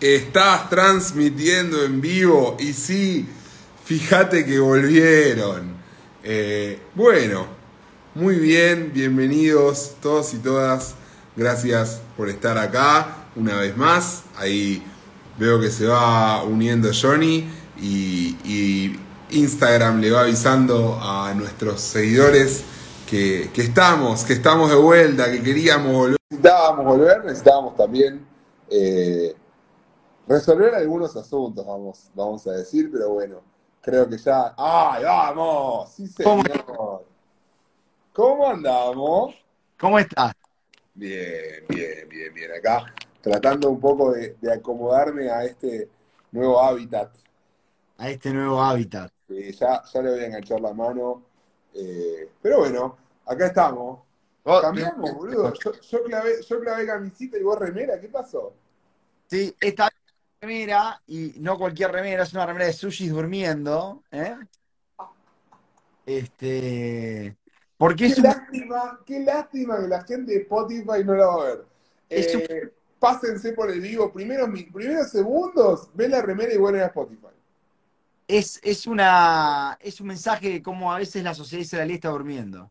Estás transmitiendo en vivo y sí, fíjate que volvieron. Eh, bueno, muy bien, bienvenidos todos y todas. Gracias por estar acá una vez más. Ahí veo que se va uniendo Johnny y, Instagram le va avisando a nuestros seguidores que, que, estamos, que estamos de vuelta, que queríamos volver. Necesitábamos volver, necesitábamos también eh, resolver algunos asuntos, vamos, vamos a decir, pero bueno, creo que ya. ¡Ay, vamos! Sí, señor. ¿Cómo andamos? ¿Cómo estás? Bien, bien, bien, bien. Acá tratando un poco de, de acomodarme a este nuevo hábitat. A este nuevo hábitat. Sí, ya, ya le voy a enganchar la mano. Eh, pero bueno, acá estamos. Oh, Cambiamos, boludo. Yo, yo, clavé, yo clavé camisita y vos remera, ¿qué pasó? Sí, esta remera, y no cualquier remera, es una remera de sushis durmiendo, ¿eh? Este. Porque Qué es un- lástima, qué lástima que la gente de Spotify no la va a ver. Es un- Eh, pásense por el vivo, primeros, primeros segundos, ve la remera y vuelven a Spotify. es, es una. Es un mensaje de cómo a veces la sociedad israelí está durmiendo.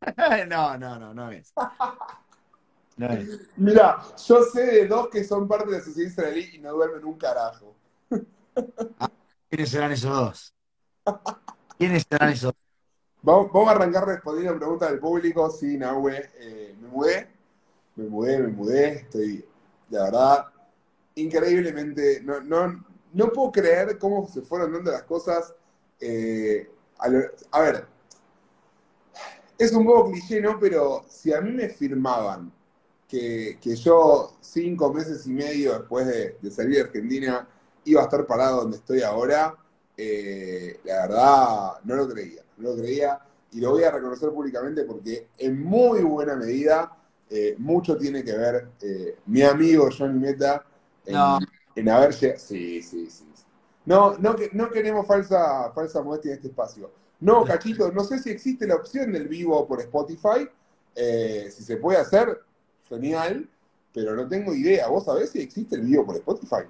No, no, no, no es. Mira, yo sé de dos que son parte de la sociedad israelí y no duermen un carajo. ¿Quiénes serán esos dos? ¿Quiénes serán esos dos? Vamos, vamos a arrancar respondiendo a preguntas del público. Sí, Nahue, eh, me mudé, me mudé, me mudé. Estoy, la verdad, increíblemente, no, no, no puedo creer cómo se fueron dando las cosas. eh, a, lo- a ver, es un poco cliché, ¿no? Pero si a mí me firmaban que, que yo cinco meses y medio después de, de salir de Argentina iba a estar parado donde estoy ahora, eh, la verdad no lo creía, no lo creía y lo voy a reconocer públicamente porque en muy buena medida eh, mucho tiene que ver eh, mi amigo Johnny Meta en, No. en haber llegado. Sí, sí, sí. No, no, no queremos falsa, falsa modestia en este espacio. No, Cachito, no sé si existe la opción del vivo por Spotify. Eh, si se puede hacer, genial, pero no tengo idea. ¿Vos sabés si existe el vivo por Spotify?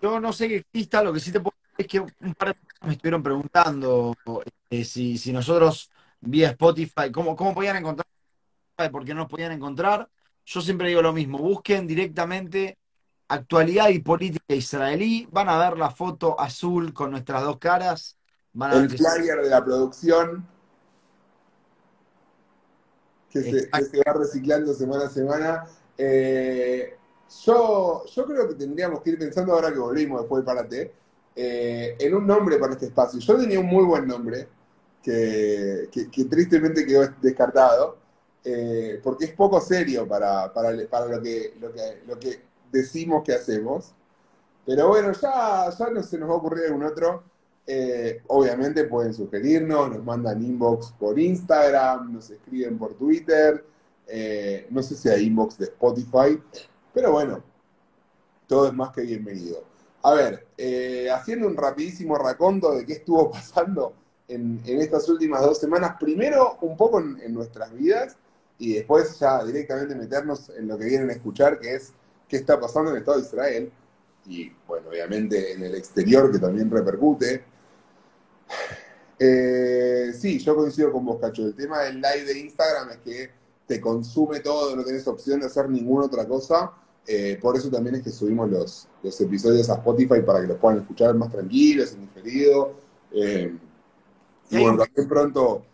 Yo no sé que exista, lo que sí te puedo decir es que un par de personas me estuvieron preguntando eh, si, si nosotros vía Spotify, cómo, cómo podían encontrar Spotify, por qué no nos podían encontrar. Yo siempre digo lo mismo, busquen directamente actualidad y política israelí, van a ver la foto azul con nuestras dos caras, van a ver El que flyer de la producción que se, que Exacto. se va reciclando semana a semana. Eh, yo, yo creo que tendríamos que ir pensando ahora que volvimos después del parate, eh, en un nombre para este espacio. Yo tenía un muy buen nombre que, que- que tristemente quedó descartado, eh, porque es poco serio para, para, para lo, que, lo, que, lo que decimos que hacemos. Pero bueno, ya, ya no se nos va a ocurrir algún otro. Eh, obviamente pueden sugerirnos, nos mandan inbox por Instagram, nos escriben por Twitter, eh, no sé si hay inbox de Spotify, pero bueno, todo es más que bienvenido. A ver, eh, haciendo un rapidísimo raconto de qué estuvo pasando en, estas últimas dos semanas, primero un poco en, en nuestras vidas y después ya directamente meternos en lo que vienen a escuchar, que es qué está pasando en el Estado de Israel y bueno, obviamente en el exterior que también repercute. Eh, sí, yo coincido con vos, Cacho. El tema del live de Instagram es que te consume todo, no tenés opción de hacer ninguna otra cosa. Eh, por eso también es que subimos los, los episodios a Spotify para que los puedan escuchar más tranquilos, en diferido. Eh, y bueno, también pronto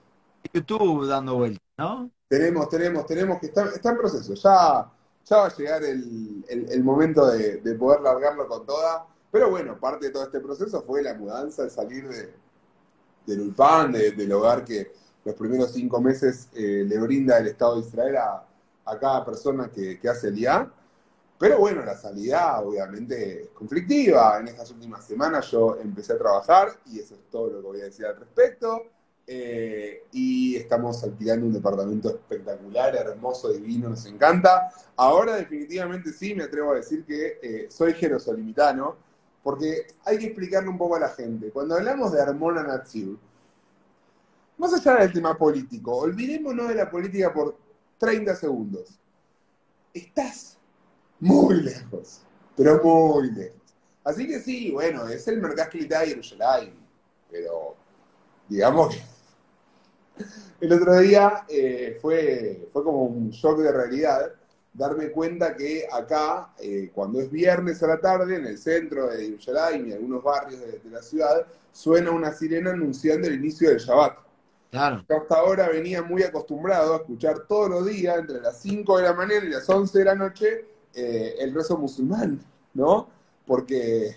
YouTube dando vueltas, ¿no? tenemos, tenemos, tenemos que estar, está en proceso. Ya, ya va a llegar el, el- momento de, de poder largarlo con toda. Pero bueno, parte de todo este proceso fue la mudanza, el salir de, del Ulpan, de- del hogar que los primeros cinco meses eh, le brinda el Estado de Israel a, cada persona que, que hace el IA. Pero bueno, la salida obviamente es conflictiva. En estas últimas semanas yo empecé a trabajar y eso es todo lo que voy a decir al respecto. Eh, y estamos alquilando un departamento espectacular, hermoso, divino, nos encanta. Ahora definitivamente sí, me atrevo a decir que eh, soy jerosolimitano, porque hay que explicarle un poco a la gente. Cuando hablamos de Armona Natsir, más allá del tema político, olvidémonos de la política por 30 segundos. Estás Muy lejos, pero muy lejos. Así que sí, bueno, es el mercado Jerusalén, pero digamos que el otro día eh, fue, fue como un shock de realidad darme cuenta que acá, eh, cuando es viernes a la tarde, en el centro de Jerusalén y en algunos barrios de, la ciudad, suena una sirena anunciando el inicio del Shabbat. Claro. Yo hasta ahora venía muy acostumbrado a escuchar todos los días, entre las 5 de la mañana y las 11 de la noche, eh, el rezo musulmán, ¿no? Porque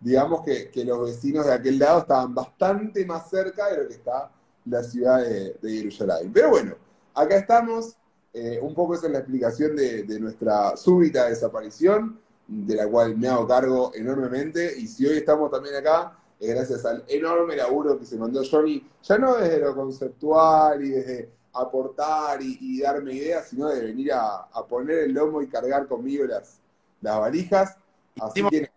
digamos que, los vecinos de aquel lado estaban bastante más cerca de lo que está la ciudad de, de Jerusalén. Pero bueno, acá estamos, eh, un poco esa es la explicación de, nuestra súbita desaparición, de la cual me hago cargo enormemente. Y si hoy estamos también acá, es gracias al enorme laburo que se mandó Johnny, ya no desde lo conceptual y desde aportar y, darme ideas, sino de venir a, poner el lomo y cargar conmigo las, las valijas. Así que,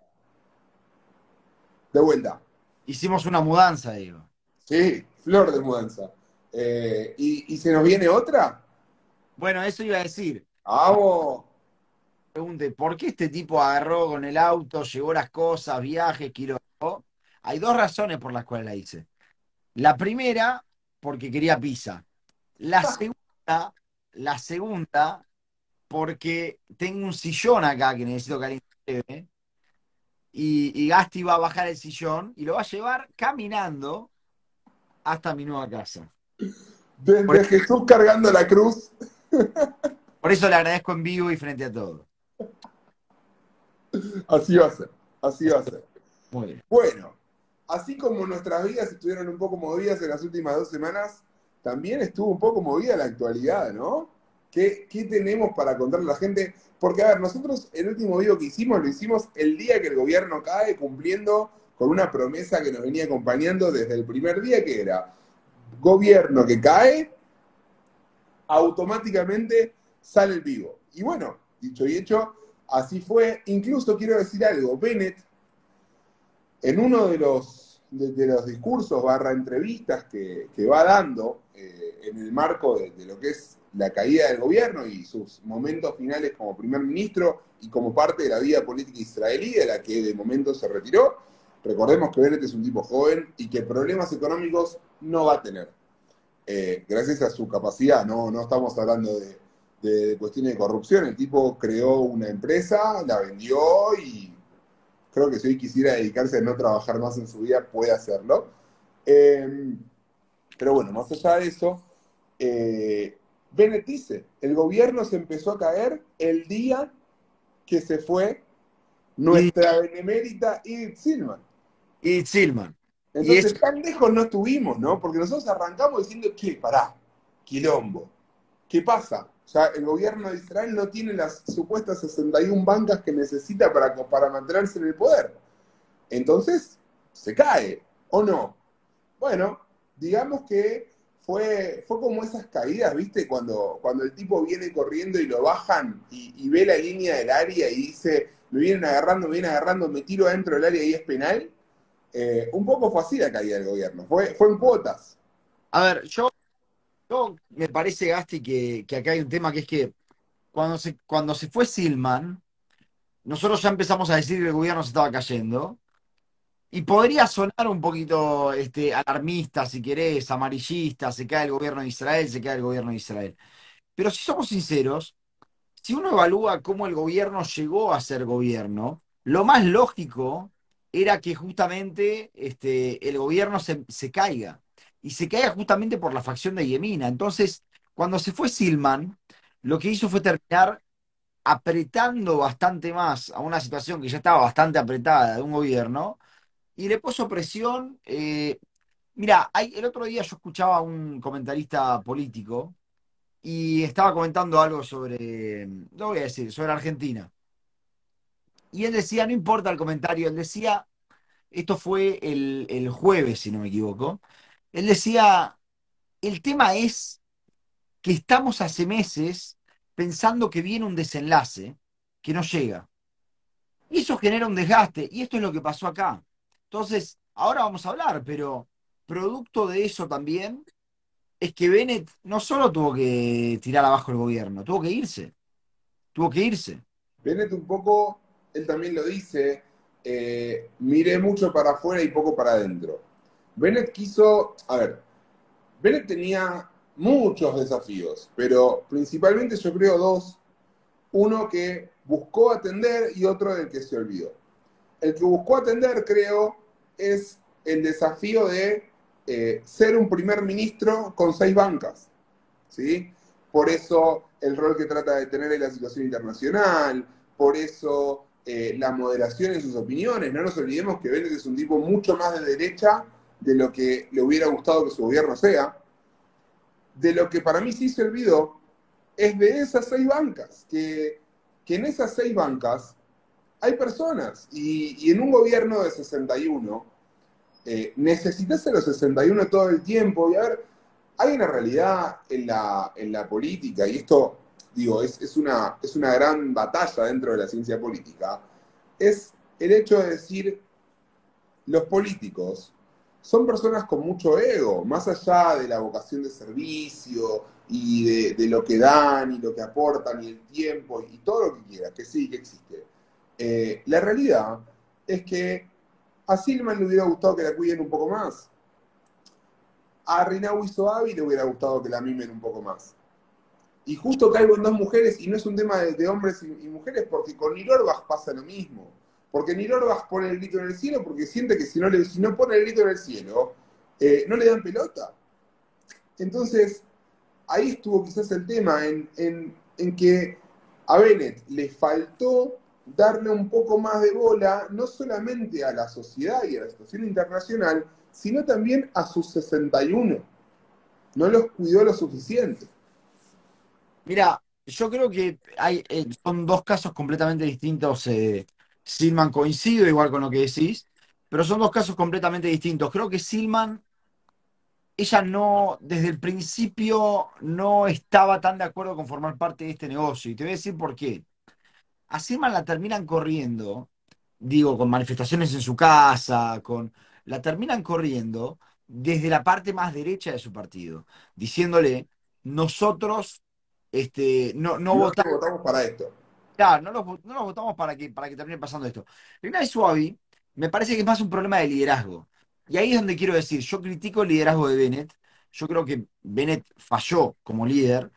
de vuelta. Hicimos una mudanza, digo. Sí, flor de mudanza. Eh, ¿y, ¿Y se nos viene otra? Bueno, eso iba a decir. ¡Vamos! Pregunte, ¿por qué este tipo agarró con el auto, llevó las cosas, viajes, kilómetros? Hay dos razones por las cuales la hice. La primera, porque quería pizza. La segunda, la segunda, porque tengo un sillón acá que necesito que y, y Gasti va a bajar el sillón y lo va a llevar caminando hasta mi nueva casa. Desde Jesús cargando la cruz. Por eso le agradezco en vivo y frente a todo. Así va a ser, así va a ser. Muy bien. Bueno, así como nuestras vidas estuvieron un poco movidas en las últimas dos semanas, también estuvo un poco movida la actualidad, ¿no? ¿Qué, tenemos para contarle a la gente? Porque, a ver, nosotros el último video que hicimos lo hicimos el día que el gobierno cae, cumpliendo con una promesa que nos venía acompañando desde el primer día, que era gobierno que cae, automáticamente sale el vivo. Y bueno, dicho y hecho, así fue. Incluso quiero decir algo, Bennett, en uno de los, de, los discursos barra entrevistas que, va dando eh, en el marco de, lo que es la caída del gobierno y sus momentos finales como primer ministro y como parte de la vida política israelí, de la que de momento se retiró, recordemos que Bennett es un tipo joven y que problemas económicos no va a tener. Eh, gracias a su capacidad, no, no estamos hablando de, cuestiones de corrupción, el tipo creó una empresa, la vendió y creo que si hoy quisiera dedicarse a no trabajar más en su vida, puede hacerlo. Em, pero bueno, más allá de eso, eh, Bennett dice, el gobierno se empezó a caer el día que se fue nuestra benemérita Edith Silman. Edith Silman. Entonces, tan lejos no estuvimos, ¿no? Porque nosotros arrancamos diciendo, ¿qué? Pará, quilombo. ¿Qué pasa? O sea, el gobierno de Israel no tiene las supuestas 61 bancas que necesita para, para mantenerse en el poder. Entonces, se cae, ¿o no? Bueno, digamos que fue, fue como esas caídas, ¿viste? Cuando, cuando el tipo viene corriendo y lo bajan y, y ve la línea del área y dice, me vienen agarrando, me vienen agarrando, me tiro adentro del área y es penal eh, un poco fue así la caída del gobierno, fue, fue en cuotas. A ver, yo, me parece, Gasti, que, que, acá hay un tema que es que cuando se, cuando se fue Silman, nosotros ya empezamos a decir que el gobierno se estaba cayendo. Y podría sonar un poquito este, alarmista, si querés, amarillista, se cae el gobierno de Israel, se cae el gobierno de Israel. Pero si somos sinceros, si uno evalúa cómo el gobierno llegó a ser gobierno, lo más lógico era que justamente este, el gobierno se, caiga. Y se caiga justamente por la facción de Yemina. Entonces, cuando se fue Silman, lo que hizo fue terminar apretando bastante más a una situación que ya estaba bastante apretada de un gobierno y le puso presión. Eh, mira, el otro día yo escuchaba a un comentarista político y estaba comentando algo sobre, lo voy a decir, sobre Argentina. Y él decía, no importa el comentario, él decía, esto fue el, jueves, si no me equivoco, él decía, el tema es que estamos hace meses pensando que viene un desenlace que no llega. Y eso genera un desgaste, y esto es lo que pasó acá. Entonces, ahora vamos a hablar, pero producto de eso también es que Bennett no solo tuvo que tirar abajo el gobierno, tuvo que irse. Tuvo que irse. Bennett un poco, él también lo dice, eh, miré mucho para afuera y poco para adentro. Bennett quiso, a ver, Bennett tenía muchos desafíos, pero principalmente yo creo dos. Uno que buscó atender y otro del que se olvidó. El que buscó atender, creo, es el desafío de eh, ser un primer ministro con seis bancas. ¿sí? Por eso el rol que trata de tener en la situación internacional, por eso eh, la moderación en sus opiniones. No nos olvidemos que Bennett es un tipo mucho más de derecha de lo que le hubiera gustado que su gobierno sea. De lo que para mí sí se olvidó es de esas seis bancas, que, en esas seis bancas hay personas y, en un gobierno de 61 eh, necesitas a los 61 todo el tiempo y a ver, hay una realidad en la, en la política y esto digo, es, una, es una gran batalla dentro de la ciencia política, es el hecho de decir, los políticos son personas con mucho ego, más allá de la vocación de servicio y de, lo que dan y lo que aportan y el tiempo y todo lo que quiera, que sí, que existe. Eh, la realidad es que a Silman le hubiera gustado que la cuiden un poco más. A Rinawi Soavi le hubiera gustado que la mimen un poco más. Y justo caigo en dos mujeres, y no es un tema de, hombres y, mujeres, porque con Nilorbach pasa lo mismo. Porque Nilorbach pone el grito en el cielo porque siente que si no, le, si no pone el grito en el cielo, eh, no le dan pelota. Entonces, ahí estuvo quizás el tema, en, en que a Bennett le faltó darle un poco más de bola, no solamente a la sociedad y a la situación internacional, sino también a sus 61. No los cuidó lo suficiente. Mira, yo creo que hay, eh, son dos casos completamente distintos. Eh, Silman coincido igual con lo que decís, pero son dos casos completamente distintos. Creo que Silman, ella no, desde el principio no estaba tan de acuerdo con formar parte de este negocio. Y te voy a decir por qué. A Silman la terminan corriendo, digo, con manifestaciones en su casa, con, la terminan corriendo desde la parte más derecha de su partido, diciéndole, nosotros este, no, no, votamos, para esto. Claro, no los, no votamos para que, para que termine pasando esto. Rinaldi Suavi me parece que es más un problema de liderazgo. Y ahí es donde quiero decir, yo critico el liderazgo de Bennett, yo creo que Bennett falló como líder,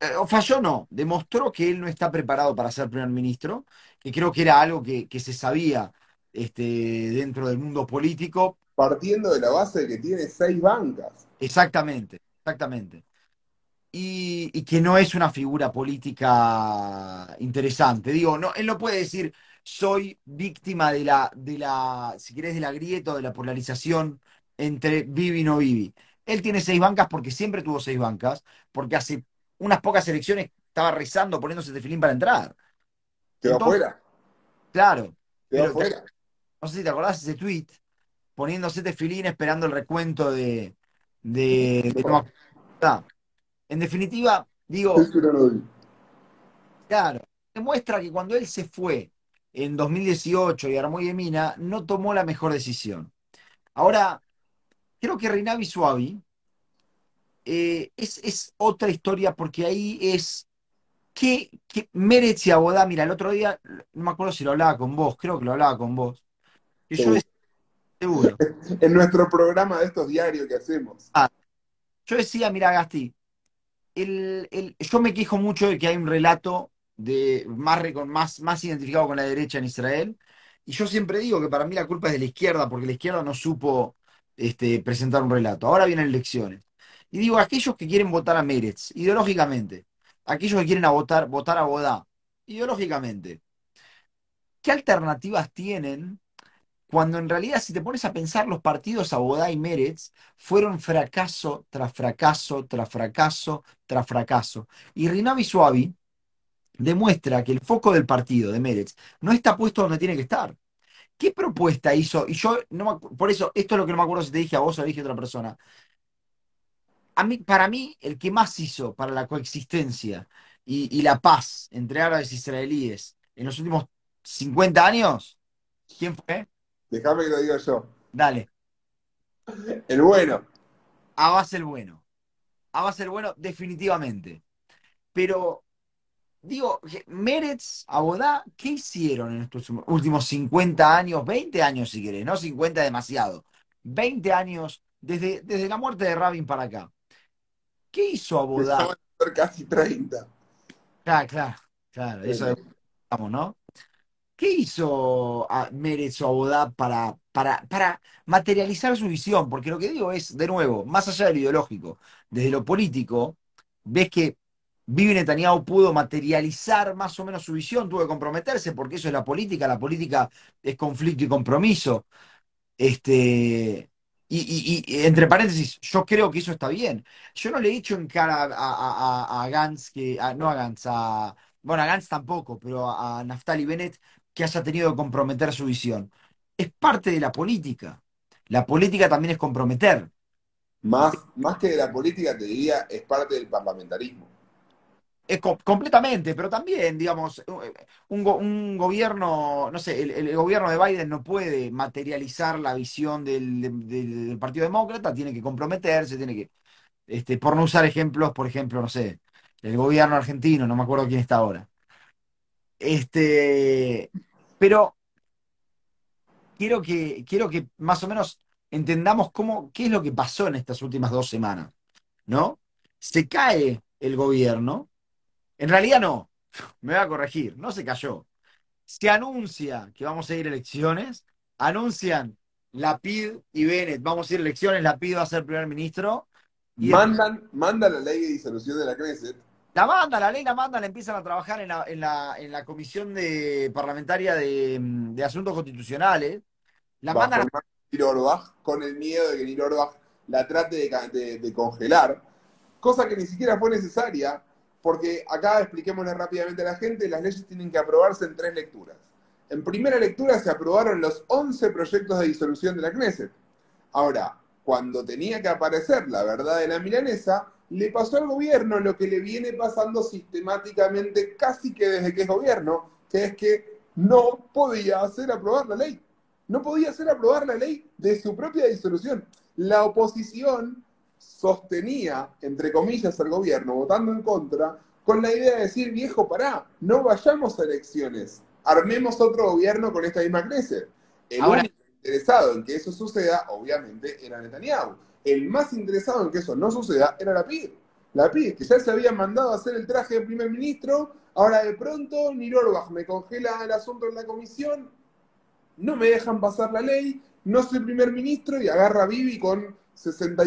eh, o falló no, demostró que él no está preparado para ser primer ministro, que creo que era algo que, que se sabía este, dentro del mundo político. Partiendo de la base de que tiene seis bancas. Exactamente, exactamente y, que no es una figura política interesante. Digo, no, él no puede decir soy víctima de la, de la, si querés, de la grieta o de la polarización entre Vivi y no Vivi. Él tiene seis bancas porque siempre tuvo seis bancas, porque hace unas pocas elecciones estaba rezando, poniéndose de filín para entrar. Quedó afuera. Claro. Quedó afuera. No sé si te acordás ese tweet, poniéndose de filín esperando el recuento de, de, en definitiva, digo, claro, demuestra que cuando él se fue en 2018 y armó Yemina, no tomó la mejor decisión. Ahora, creo que Reinavi Suavi eh, es, otra historia porque ahí es que, que y Abodá, mira, el otro día, no me acuerdo si lo hablaba con vos, creo que lo hablaba con vos. yo seguro. en nuestro programa de estos diarios que hacemos. Ah, yo decía, mira, Gasti, yo me quejo mucho de que hay un relato de más, más, identificado con la derecha en Israel. Y yo siempre digo que para mí la culpa es de la izquierda, porque la izquierda no supo este, presentar un relato. Ahora vienen elecciones. Y digo, aquellos que quieren votar a Meretz, ideológicamente, aquellos que quieren a votar, votar a Bodá, ideológicamente, ¿qué alternativas tienen cuando en realidad si te pones a pensar los partidos Abodá y Meretz fueron fracaso tras fracaso tras fracaso tras fracaso. Y Rinavi Suavi demuestra que el foco del partido de Meretz no está puesto donde tiene que estar. ¿Qué propuesta hizo? Y yo, por eso, esto es lo que no me acuerdo si te dije a vos o dije a otra persona. A mí, para mí, el que más hizo para la coexistencia y, y la paz entre árabes e israelíes en los últimos 50 años, ¿quién fue? Déjame que lo diga yo. Dale. El bueno. Abbas el bueno. Abbas el bueno, definitivamente. Pero digo, Meretz, Abodá, ¿qué hicieron en estos últimos 50 años, 20 años si querés, no 50 demasiado, 20 años desde, desde la muerte de Rabin para acá? ¿Qué hizo Abodá? casi 30. Claro, claro, claro, eso vamos, ¿no? ¿Qué hizo a Meretz o Abodá para, para, para materializar su visión? Porque lo que digo es, de nuevo, más allá de lo ideológico, desde lo político, ves que Vivi Netanyahu pudo materializar más o menos su visión, tuvo que comprometerse, porque eso es la política, la política es conflicto y compromiso. Este, y, entre paréntesis, yo creo que eso está bien. Yo no le he dicho en cara a, Gantz, que, no a Gantz, a, bueno, a Gantz tampoco, pero a Naftali Bennett que haya tenido que comprometer su visión. Es parte de la política. La política también es comprometer. Más, más que de la política, te diría, es parte del parlamentarismo completamente, pero también, digamos, un, gobierno, no sé, el, gobierno de Biden no puede materializar la visión del, Partido Demócrata, tiene que comprometerse, tiene que, este, por no usar ejemplos, por ejemplo, no sé, el gobierno argentino, no me acuerdo quién está ahora. Este, pero quiero que, quiero que más o menos entendamos cómo, qué es lo que pasó en estas últimas dos semanas, ¿no? Se cae el gobierno, en realidad no, me voy a corregir, no se cayó. Se anuncia que vamos a ir a elecciones, anuncian la PID y Bennett, vamos a ir a elecciones, la PID va a ser primer ministro. Y Mandan, manda la ley de disolución de la Knesset. La manda, la ley la mandan, empiezan a trabajar en la, comisión de, parlamentaria de, asuntos constitucionales. La mandan con el miedo de que Nir la trate de congelar, cosa que ni siquiera fue necesaria porque acá expliquémosle rápidamente a la gente, las leyes tienen que aprobarse en tres lecturas. En primera lectura se aprobaron los 11 proyectos de disolución de la Knesset. Ahora, cuando tenía que aparecer la verdad de la milanesa, le pasó al gobierno lo que le viene pasando sistemáticamente casi que desde que es gobierno, que es que no podía hacer aprobar la ley. No podía hacer aprobar la ley de su propia disolución. La oposición sostenía, entre comillas, al gobierno votando en contra, con la idea de decir, viejo, pará, no vayamos a elecciones, armemos otro gobierno con esta misma. El único interesado en que eso suceda, obviamente, era Netanyahu. El más interesado en que eso no suceda era la PID. La PID, que ya se había mandado a hacer el traje de primer ministro, ahora de pronto Nirorbach me congela el asunto en la comisión, no me dejan pasar la ley, no soy primer ministro y agarra a Bibi con 60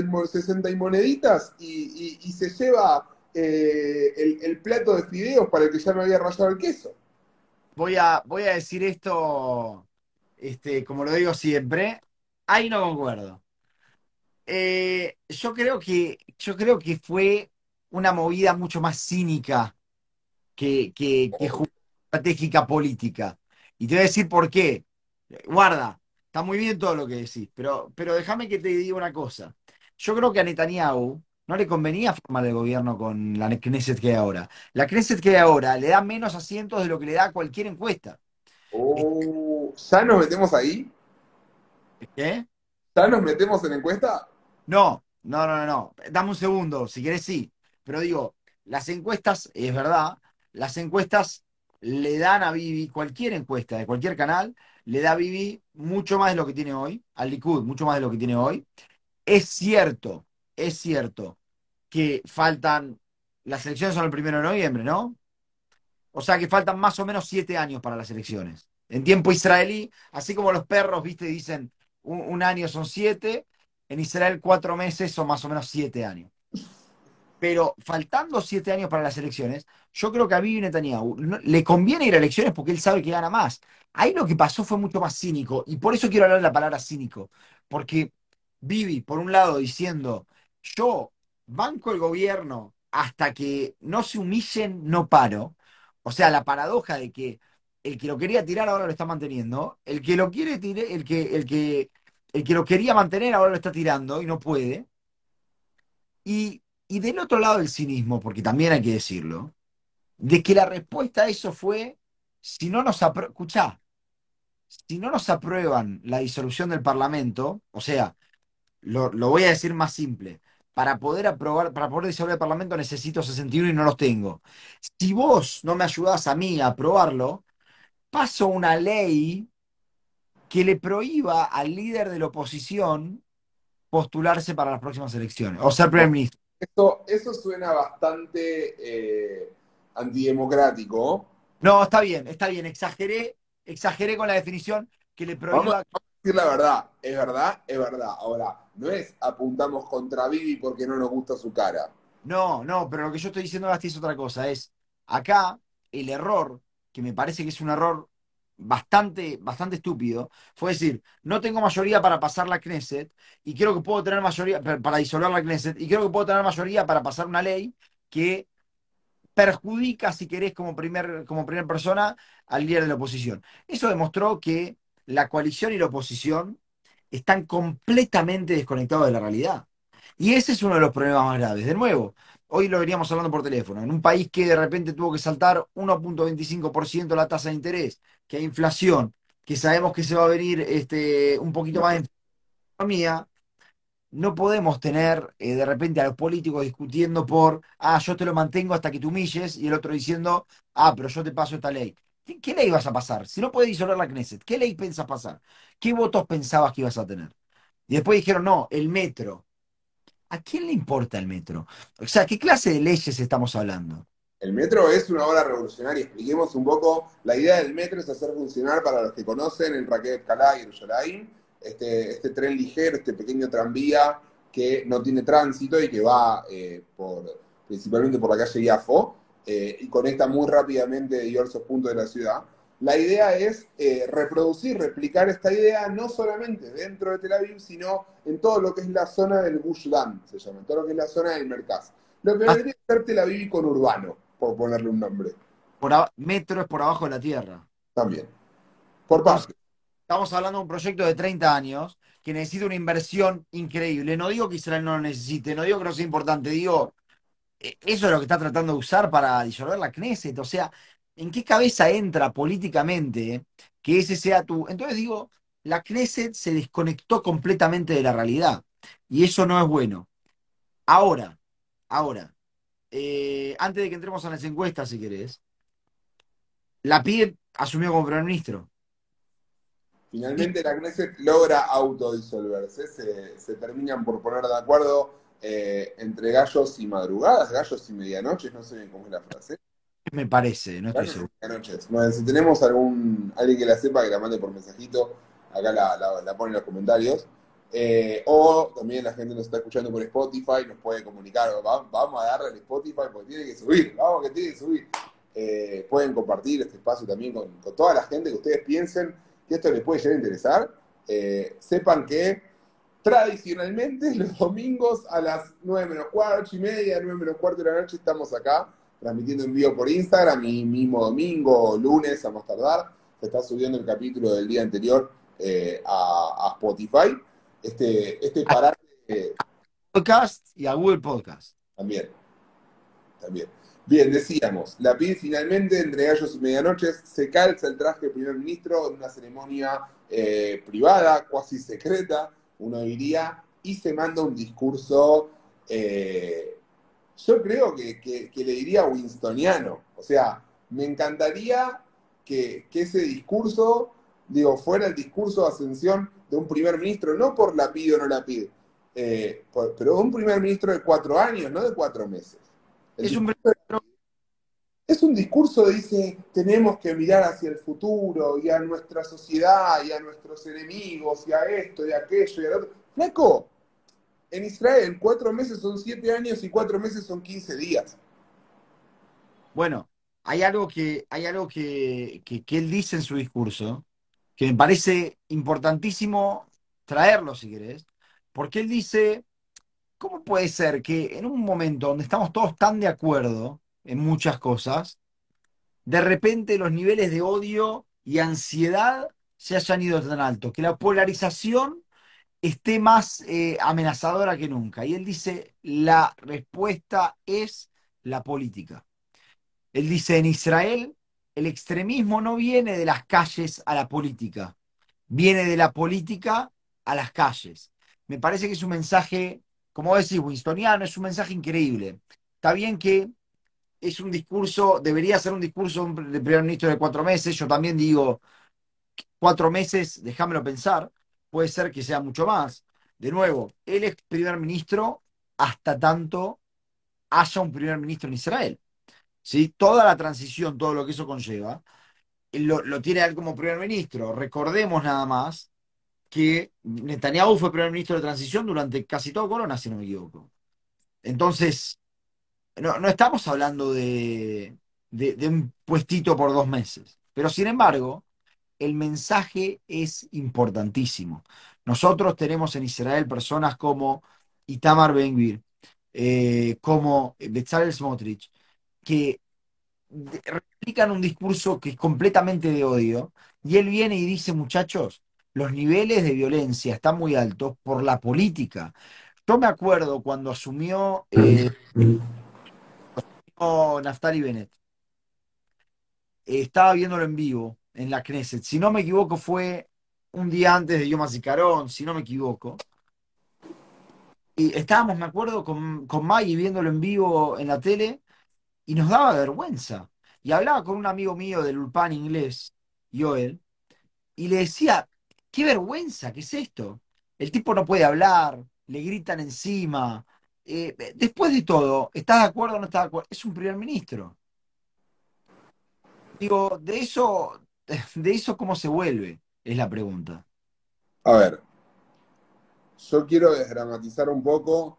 y, moneditas y, se lleva eh, el, plato de fideos para el que ya me había rayado el queso. Voy a, voy a decir esto, este, como lo digo siempre, ahí no concuerdo. Eh, yo creo que, yo creo que fue una movida mucho más cínica que, que, estratégica política. Y te voy a decir por qué. Guarda, Está muy bien todo lo que decís, pero, pero déjame que te diga una cosa. Yo creo que a Netanyahu no le convenía formar el gobierno con la Knesset que hay ahora. La Knesset que hay ahora le da menos asientos de lo que le da cualquier encuesta. Oh, ¿Ya nos metemos ahí? ¿Qué? ¿Ya nos metemos en encuesta? No, no, no, no. Dame un segundo, si querés sí. Pero digo, las encuestas, es verdad, las encuestas le dan a Vivi, cualquier encuesta de cualquier canal, le da a Vivi mucho más de lo que tiene hoy, al Likud mucho más de lo que tiene hoy. Es cierto, es cierto que faltan, las elecciones son el primero de noviembre, ¿no? O sea que faltan más o menos siete años para las elecciones. En tiempo israelí, así como los perros, viste, dicen un, año son siete, en Israel cuatro meses son más o menos siete años. Pero faltando siete años para las elecciones, yo creo que a Bibi Netanyahu le conviene ir a elecciones porque él sabe que gana más. Ahí lo que pasó fue mucho más cínico, y por eso quiero hablar de la palabra cínico, porque Bibi, por un lado, diciendo, yo banco el gobierno hasta que no se humillen, no paro. O sea, la paradoja de que el que lo quería tirar ahora lo está manteniendo, el que lo quiere tirar, el que, el que, el que lo quería mantener ahora lo está tirando y no puede. Y, y del otro lado el cinismo, porque también hay que decirlo, de que la respuesta a eso fue, si no nos escuchá, si no nos aprueban la disolución del Parlamento, o sea, lo, voy a decir más simple, para poder aprobar, para poder disolver el Parlamento necesito 61 y no los tengo. Si vos no me ayudás a mí a aprobarlo, paso una ley que le prohíba al líder de la oposición postularse para las próximas elecciones o ser primer ministro. Eso, eso suena bastante eh, antidemocrático. No, está bien, está bien. Exageré, exageré con la definición que le prohíba. Vamos, vamos a decir la verdad. Es verdad, es verdad. Ahora, no es apuntamos contra Bibi porque no nos gusta su cara. No, no, pero lo que yo estoy diciendo, Gasti, es otra cosa. Es acá el error, que me parece que es un error bastante, bastante estúpido, fue decir, no tengo mayoría para pasar la Knesset y creo que puedo tener mayoría para disolver la Knesset y creo que puedo tener mayoría para pasar una ley que perjudica, si querés, como primer, como primera persona al líder de la oposición. Eso demostró que la coalición y la oposición están completamente desconectados de la realidad. Y ese es uno de los problemas más graves. De nuevo, hoy lo veníamos hablando por teléfono, en un país que de repente tuvo que saltar 1.25% la tasa de interés, que hay inflación, que sabemos que se va a venir este, un poquito más de economía, no podemos tener eh, de repente a los políticos discutiendo por, ah, yo te lo mantengo hasta que te humilles, y el otro diciendo, ah, pero yo te paso esta ley. ¿Qué, qué ley vas a pasar? Si no puedes disolver la Knesset, ¿qué ley pensás pasar? ¿Qué votos pensabas que ibas a tener? Y después dijeron, no, el metro. ¿A quién le importa el metro? O sea, ¿qué clase de leyes estamos hablando? El metro es una obra revolucionaria. Expliquemos un poco. La idea del metro es hacer funcionar, para los que conocen, en Raquel Calá y Yerushalayim, este, este tren ligero, este pequeño tranvía que no tiene tránsito y que va eh, por, principalmente por la calle Iafo eh, y conecta muy rápidamente diversos puntos de la ciudad. La idea es eh, reproducir, replicar esta idea no solamente dentro de Tel Aviv, sino en todo lo que es la zona del Gush Dan, se llama, en todo lo que es la zona del Mercaz. Lo que Ah. debería ser Tel Aviv con urbano, por ponerle un nombre, Por metro es por abajo de la tierra. también. Por parte. Estamos hablando de un proyecto de 30 años que necesita una inversión increíble. No digo que Israel no lo necesite, no digo que no sea importante, digo, eh, eso es lo que está tratando de usar para disolver la Knesset. O sea, ¿en qué cabeza entra políticamente que ese sea tu... Entonces digo, la Knesset se desconectó completamente de la realidad y eso no es bueno. Ahora, ahora, eh, antes de que entremos a las encuestas, si querés, la PIDE asumió como primer ministro. Finalmente la Knesset logra autodisolverse, se, se terminan por poner de acuerdo eh, entre gallos y madrugadas, gallos y medianoches, no sé bien cómo es la frase. Me parece, no estoy seguro. Bueno, si tenemos algún alguien que la sepa, que la mande por mensajito, acá la, la, la pone en los comentarios. Eh, o también la gente nos está escuchando por Spotify, nos puede comunicar, Va- vamos a darle al Spotify porque tiene que subir, vamos que tiene que subir. Eh, pueden compartir este espacio también con, con toda la gente que ustedes piensen que esto les puede llegar a interesar. Eh, sepan que tradicionalmente los domingos a las 9 menos cuarto, 8 y media, 9 menos cuarto de la noche estamos acá transmitiendo en vivo por Instagram y mismo domingo, lunes a más tardar, se está subiendo el capítulo del día anterior eh, a, a Spotify. Este, este parate eh, Podcast y a Google Podcast. también. También. Bien, decíamos, la PID finalmente, entre gallos y medianoches, se calza el traje del primer ministro en una ceremonia eh, privada, cuasi secreta, uno diría, y se manda un discurso, eh, yo creo que, que- que le diría winstoniano. O sea, me encantaría que, que ese discurso, digo, fuera el discurso de ascensión de un primer ministro, no por la PID o no la PID, eh, por- pero un primer ministro de cuatro años, no de cuatro meses. El Es un es un discurso que dice, tenemos que mirar hacia el futuro y a nuestra sociedad y a nuestros enemigos y a esto y a aquello y a lo otro. Flaco, en Israel cuatro meses son siete años y cuatro meses son quince días. Bueno, hay algo que, hay algo que, que, él dice en su discurso, que me parece importantísimo traerlo, si querés, porque él dice, ¿cómo puede ser que en un momento donde estamos todos tan de acuerdo en muchas cosas, de repente los niveles de odio y ansiedad se hayan ido tan alto, que la polarización esté más eh, amenazadora que nunca? Y él dice, la respuesta es la política. Él dice, en Israel el extremismo no viene de las calles a la política, viene de la política a las calles. Me parece que es un mensaje como decís, Winstoniano, es un mensaje increíble. Está bien que es un discurso, debería ser un discurso de primer ministro de cuatro meses. Yo también digo, cuatro meses, déjamelo pensar, puede ser que sea mucho más. De nuevo, él es primer ministro hasta tanto haya un primer ministro en Israel. ¿Sí? Toda la transición, todo lo que eso conlleva, lo, lo tiene él como primer ministro. Recordemos nada más que Netanyahu fue primer ministro de transición durante casi todo Corona, si no me equivoco. Entonces, no, no estamos hablando de, de, un puestito por dos meses. Pero sin embargo, el mensaje es importantísimo. Nosotros tenemos en Israel personas como Itamar Ben eh, como Bezalel Smotrich, que replican un discurso que es completamente de odio, y él viene y dice, muchachos, los niveles de violencia están muy altos por la política. Yo me acuerdo cuando asumió, eh, Naftali Bennett, estaba viéndolo en vivo en la Knesset. Si no me equivoco, fue un día antes de Yom HaZikaron, si no me equivoco. Y estábamos, me acuerdo, con, con Maggie viéndolo en vivo en la tele y nos daba vergüenza. Y hablaba con un amigo mío del Ulpan inglés, Joel, y le decía, qué vergüenza, ¿qué es esto? El tipo no puede hablar, le gritan encima. Eh, después de todo, ¿estás de acuerdo o no estás de acuerdo? Es un primer ministro. Digo, de eso, de eso cómo se vuelve, es la pregunta. A ver, yo quiero desdramatizar un poco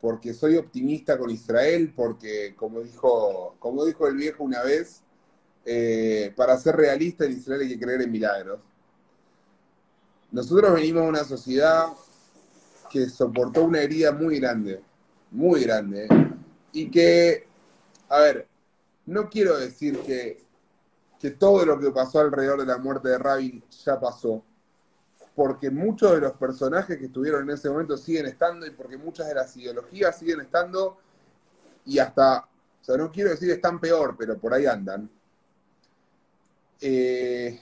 porque soy optimista con Israel, porque como dijo, como dijo el viejo una vez, eh, para ser realista en Israel hay que creer en milagros. Nosotros venimos de una sociedad que soportó una herida muy grande, muy grande, y que, a ver, no quiero decir que, que todo lo que pasó alrededor de la muerte de Rabin ya pasó, porque muchos de los personajes que estuvieron en ese momento siguen estando y porque muchas de las ideologías siguen estando y hasta, o sea, no quiero decir están peor, pero por ahí andan. Eh,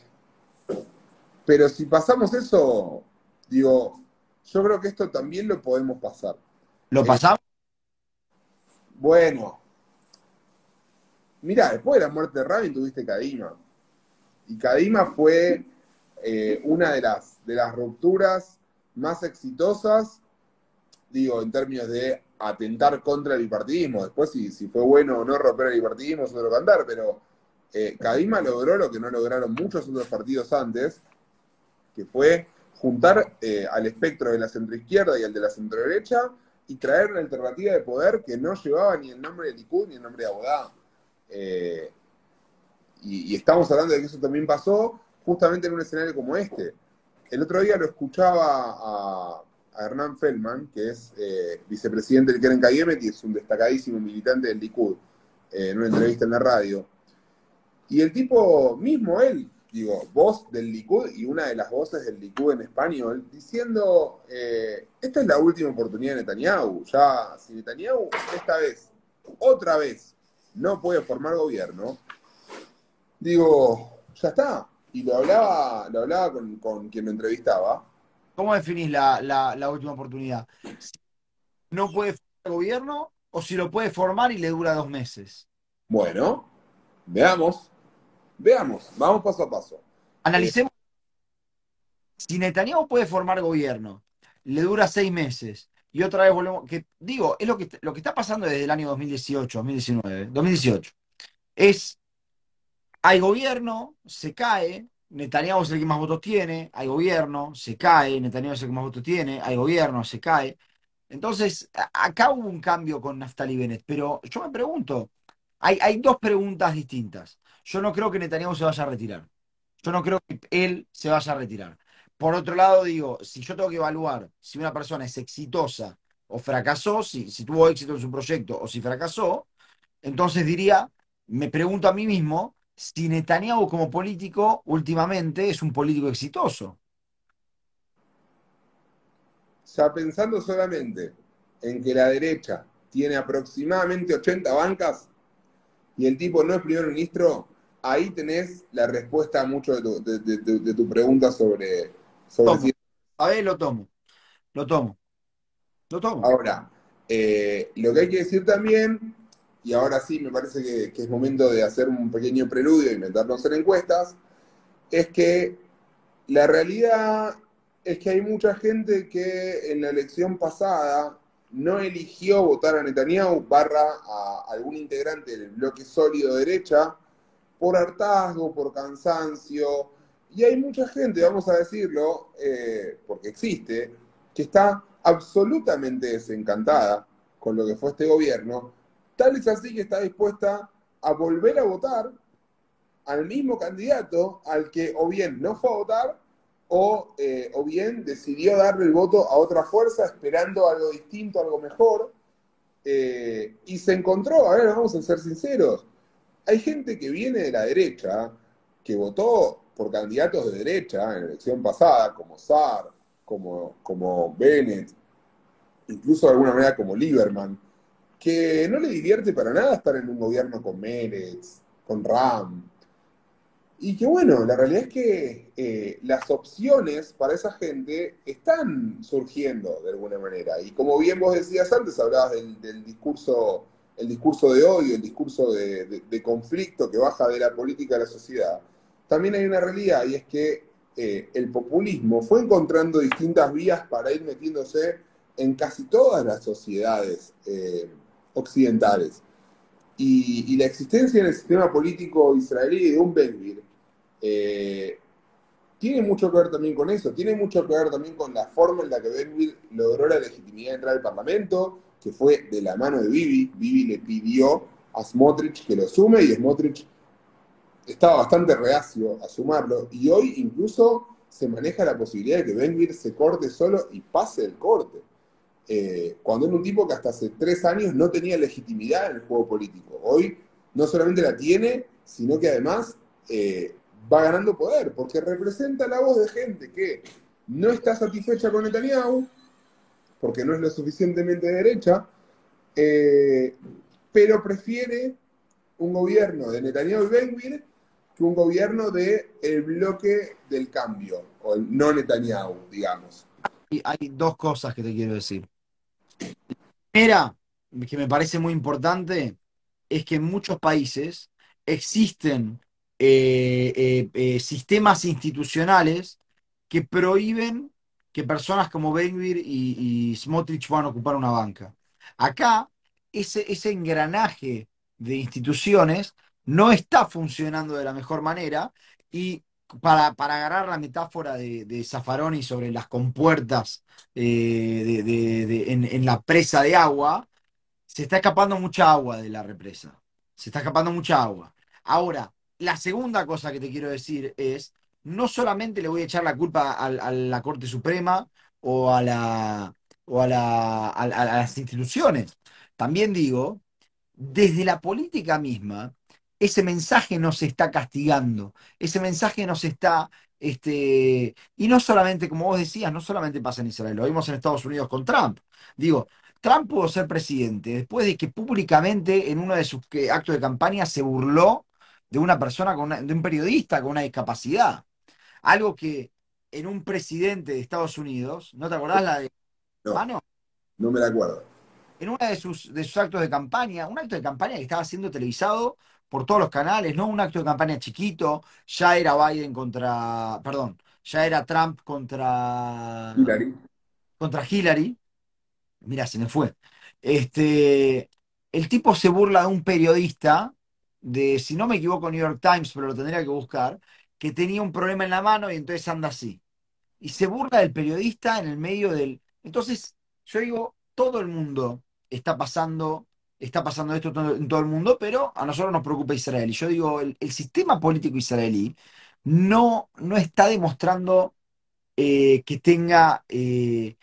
pero si pasamos eso, digo, yo creo que esto también lo podemos pasar. ¿Lo eh, pasamos? bueno. Mira, después de la muerte de Rabin tuviste Kadima. Y Kadima fue eh, una de las, de las rupturas más exitosas, digo, en términos de atentar contra el bipartidismo. Después, si, si fue bueno o no romper el bipartidismo, es otro cantar, pero eh, Kadima logró lo que no lograron muchos otros partidos antes, que fue juntar eh, al espectro de la centroizquierda y al de la centroderecha y traer una alternativa de poder que no llevaba ni el nombre de Likud ni el nombre de Abodá. Eh, y, estamos hablando de que eso también pasó justamente en un escenario como este. El otro día lo escuchaba a, Hernán Feldman, que es eh, vicepresidente del Keren Kayemet y es un destacadísimo militante del Likud, en una entrevista en la radio. Y el tipo mismo, él, digo, voz del Likud y una de las voces del Likud en español, diciendo, eh, esta es la última oportunidad de Netanyahu, ya, si Netanyahu esta vez, otra vez, no puede formar gobierno, digo, ya está. Y lo hablaba, lo hablaba con, quien me entrevistaba. ¿Cómo definís la, la última oportunidad? ¿No puede formar gobierno o si lo puede formar y le dura dos meses? Bueno, veamos. Veamos, vamos paso a paso. Analicemos. si Netanyahu puede formar gobierno, le dura seis meses, y otra vez volvemos, que digo, es lo que, lo que está pasando desde el año 2018, 2019, 2018. Es, hay gobierno, se cae, Netanyahu es el que más votos tiene, hay gobierno, se cae, Netanyahu es el que más votos tiene, hay gobierno, se cae. Entonces, acá hubo un cambio con Naftali Bennett, pero yo me pregunto, hay, hay dos preguntas distintas. Yo no creo que Netanyahu se vaya a retirar. Yo no creo que él se vaya a retirar. Por otro lado, digo, si yo tengo que evaluar si una persona es exitosa o fracasó, si, tuvo éxito en su proyecto o si fracasó, entonces diría, me pregunto a mí mismo si Netanyahu como político últimamente es un político exitoso. Ya pensando solamente en que la derecha tiene aproximadamente 80 bancas y el tipo no es primer ministro, ahí tenés la respuesta a mucho de tu, pregunta sobre... sobre A ver, lo tomo. Lo tomo. Lo tomo. Ahora, eh, lo que hay que decir también, y ahora sí me parece que, que es momento de hacer un pequeño preludio y meternos en encuestas, es que la realidad es que hay mucha gente que en la elección pasada no eligió votar a Netanyahu barra a algún integrante del bloque sólido derecha por hartazgo, por cansancio. Y hay mucha gente, vamos a decirlo, eh, porque existe, que está absolutamente desencantada con lo que fue este gobierno, tal es así que está dispuesta a volver a votar al mismo candidato al que o bien no fue a votar o, eh, o bien decidió darle el voto a otra fuerza esperando algo distinto, algo mejor, eh, y se encontró, a ver, vamos a ser sinceros, hay gente que viene de la derecha, que votó por candidatos de derecha en la elección pasada, como Saar, como, como Bennett, incluso de alguna manera como Lieberman, que no le divierte para nada estar en un gobierno con Meretz, con Ram, y que bueno, la realidad es que eh, las opciones para esa gente están surgiendo de alguna manera. Y como bien vos decías antes, hablabas del, discurso, el discurso de odio, el discurso de, conflicto que baja de la política a la sociedad. También hay una realidad y es que eh, el populismo fue encontrando distintas vías para ir metiéndose en casi todas las sociedades eh, occidentales. Y, la existencia en el sistema político israelí de un Benvir eh, tiene mucho que ver también con eso, tiene mucho que ver también con la forma en la que Benvir logró la legitimidad de entrar al Parlamento, que fue de la mano de Bibi. Bibi le pidió a Smotrich que lo sume y Smotrich estaba bastante reacio a sumarlo. Y hoy incluso se maneja la posibilidad de que Benvir se corte solo y pase el corte. Eh, cuando era un tipo que hasta hace tres años no tenía legitimidad en el juego político. Hoy no solamente la tiene, sino que además eh, va ganando poder, porque representa la voz de gente que no está satisfecha con Netanyahu, porque no es lo suficientemente derecha, eh, pero prefiere un gobierno de Netanyahu y Benvir que un gobierno del el bloque del cambio, o el no Netanyahu, digamos. Y hay dos cosas que te quiero decir. Primera, que me parece muy importante, es que en muchos países existen eh, eh, eh, sistemas institucionales que prohíben que personas como Benvir y, y Smotrich puedan ocupar una banca. Acá, ese, ese engranaje de instituciones no está funcionando de la mejor manera y para, agarrar la metáfora de, de sobre las compuertas en, en, la presa de agua, se está escapando mucha agua de la represa. Se está escapando mucha agua. Ahora, la segunda cosa que te quiero decir es, no solamente le voy a echar la culpa a, la Corte Suprema o a, la, o a, la, a, las instituciones, también digo, desde la política misma, ese mensaje nos está castigando, ese mensaje nos está, este, y no solamente, como vos decías, no solamente pasa en Israel, lo vimos en Estados Unidos con Trump. Digo, Trump pudo ser presidente después de que públicamente en uno de sus actos de campaña se burló de una persona, con de un periodista con una discapacidad. Algo que en un presidente de Estados Unidos, ¿no te acordás la de... No, no me la acuerdo. En uno de sus, de sus actos de campaña, un acto de campaña que estaba siendo televisado por todos los canales, no un acto de campaña chiquito, ya era Biden contra, perdón, ya era Trump contra Hillary. Contra Hillary. Mira, se me fue. Este, el tipo se burla de un periodista de, si no me equivoco, New York Times, pero lo tendría que buscar, que tenía un problema en la mano y entonces anda así. Y se burla del periodista en el medio del... Entonces, yo digo, todo el mundo está pasando, está pasando esto en todo el mundo, pero a nosotros nos preocupa Israel. Y yo digo, el, sistema político israelí no, no está demostrando eh, que tenga eh,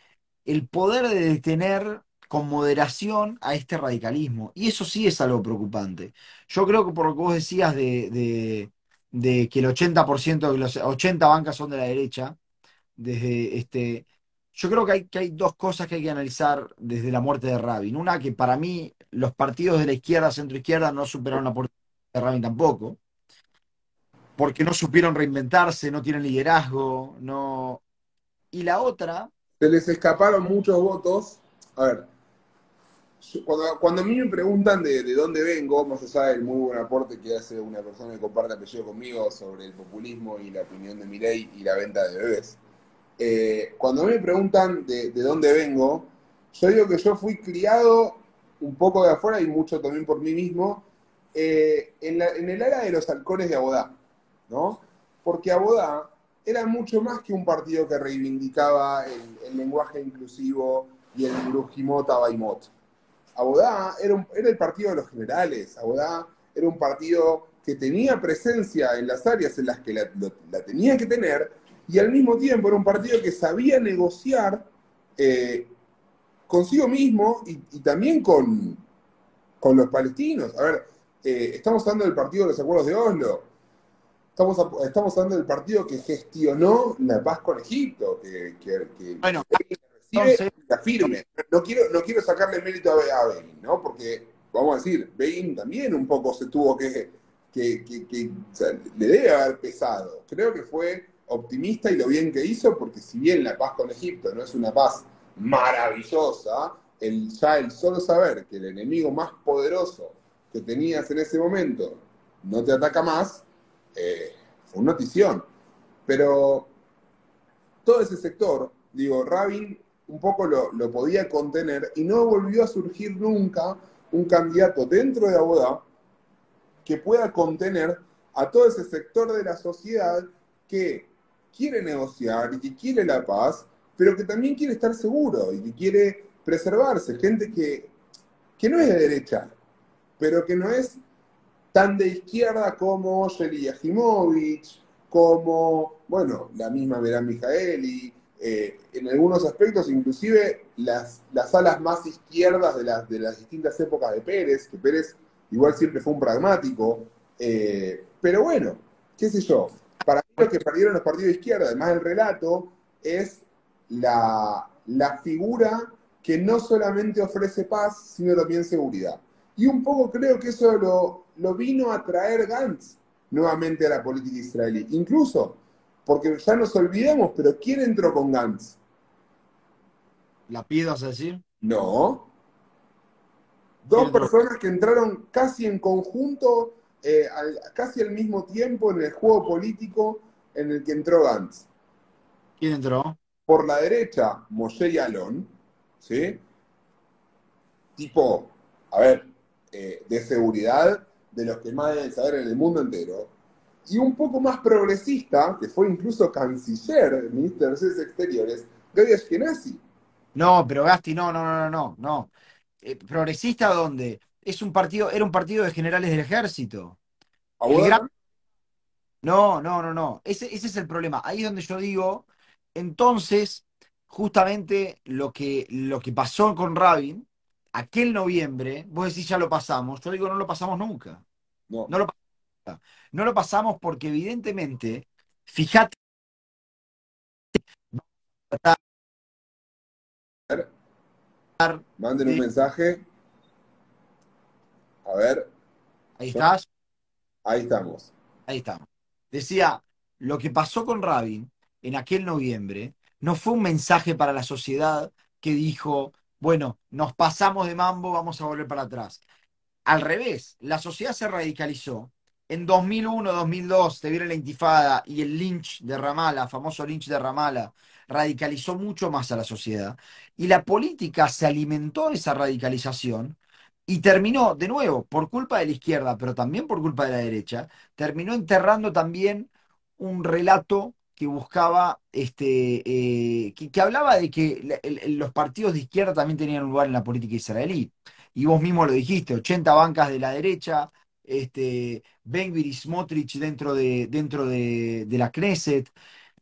el poder de detener con moderación a este radicalismo. Y eso sí es algo preocupante. Yo creo que por lo que vos decías de, que el 80% de los 80 bancas son de la derecha, desde este, yo creo que hay, que hay dos cosas que hay que analizar desde la muerte de Rabin. Una, que para mí los partidos de la izquierda, centro-izquierda, no superaron la muerte de Rabin tampoco, porque no supieron reinventarse, no tienen liderazgo, no... Y la otra... Se les escaparon muchos votos a ver, cuando, cuando, a mí me preguntan de, de, dónde vengo, más allá del muy buen aporte que hace una persona que comparte apellido conmigo sobre el populismo y la opinión de Milei y la venta de bebés, eh, cuando me preguntan de, de, dónde vengo, yo digo que yo fui criado un poco de afuera y mucho también por mí mismo eh, en, la, en, el área de los halcones de Abodá, ¿no? Porque Abodá era mucho más que un partido que reivindicaba el, el lenguaje inclusivo y el Brujimota Baimot. Abodá era, era, el partido de los generales, Abodá era un partido que tenía presencia en las áreas en las que la, la tenía que tener y al mismo tiempo era un partido que sabía negociar eh, consigo mismo y, y también con, con, los palestinos. A ver, eh, estamos hablando del partido de los acuerdos de Oslo, estamos, estamos hablando del partido que gestionó la paz con Egipto, que, que, que bueno, entonces, la firme. No quiero, no quiero sacarle mérito a, Begin, ¿no? Porque, vamos a decir, Begin también un poco se tuvo que, que, que, que o sea, le debe haber pesado. Creo que fue optimista y lo bien que hizo, porque si bien la paz con Egipto no es una paz maravillosa, el, ya el solo saber que el enemigo más poderoso que tenías en ese momento no te ataca más, eh, fue una notición. Pero todo ese sector, digo, Rabin un poco lo, lo, podía contener y no volvió a surgir nunca un candidato dentro de Abodá que pueda contener a todo ese sector de la sociedad que quiere negociar y que quiere la paz, pero que también quiere estar seguro y que quiere preservarse. Gente que, que no es de derecha, pero que no es tan de izquierda como Shelly Yajimovich, como, bueno, la misma Verán Mijaeli, eh, en algunos aspectos, inclusive las, las alas más izquierdas de las, de las distintas épocas de Pérez, que Pérez igual siempre fue un pragmático, eh, pero bueno, qué sé yo, los que perdieron los partidos de izquierda, además del relato, es la, la figura que no solamente ofrece paz, sino también seguridad. Y un poco creo que eso lo, lo vino a traer Gantz nuevamente a la política israelí. Incluso porque ya nos olvidemos, pero ¿quién entró con Gantz? ¿La pidas decir? No. Dos personas que entraron casi en conjunto, eh, al, casi al mismo tiempo en el juego político en el que entró Gantz. ¿Quién entró? Por la derecha, Moshe Yalon, ¿sí? Tipo, a ver, eh, de seguridad de los que más deben saber en el mundo entero y un poco más progresista, que fue incluso canciller, ministro de Relaciones Exteriores, Gaby Ashkenazi. No, pero Gasti, no, no, no, no, no. Eh, ¿Progresista dónde? Es un partido, era un partido de generales del ejército. Gran... No, no, no, no. Ese, ese es el problema. Ahí es donde yo digo, entonces, justamente lo que, lo que pasó con Rabin, aquel noviembre, vos decís ya lo pasamos, yo digo no lo pasamos nunca. No, no lo pasamos no lo pasamos porque evidentemente, fíjate. Manden un mensaje. A ver. Ahí estás. Ahí estamos. Ahí estamos. Decía, lo que pasó con Rabin en aquel noviembre no fue un mensaje para la sociedad que dijo, bueno, nos pasamos de mambo, vamos a volver para atrás. Al revés, la sociedad se radicalizó en 2001, 2002 te viene la intifada y el lynch de Ramala, famoso lynch de Ramala, radicalizó mucho más a la sociedad. Y la política se alimentó de esa radicalización y terminó, de nuevo, por culpa de la izquierda, pero también por culpa de la derecha, terminó enterrando también un relato que buscaba, este, eh, que, hablaba de que los partidos de izquierda también tenían lugar en la política israelí. Y vos mismo lo dijiste, 80 bancas de la derecha, este, Benvir y Smotrich dentro de, dentro de, la Knesset.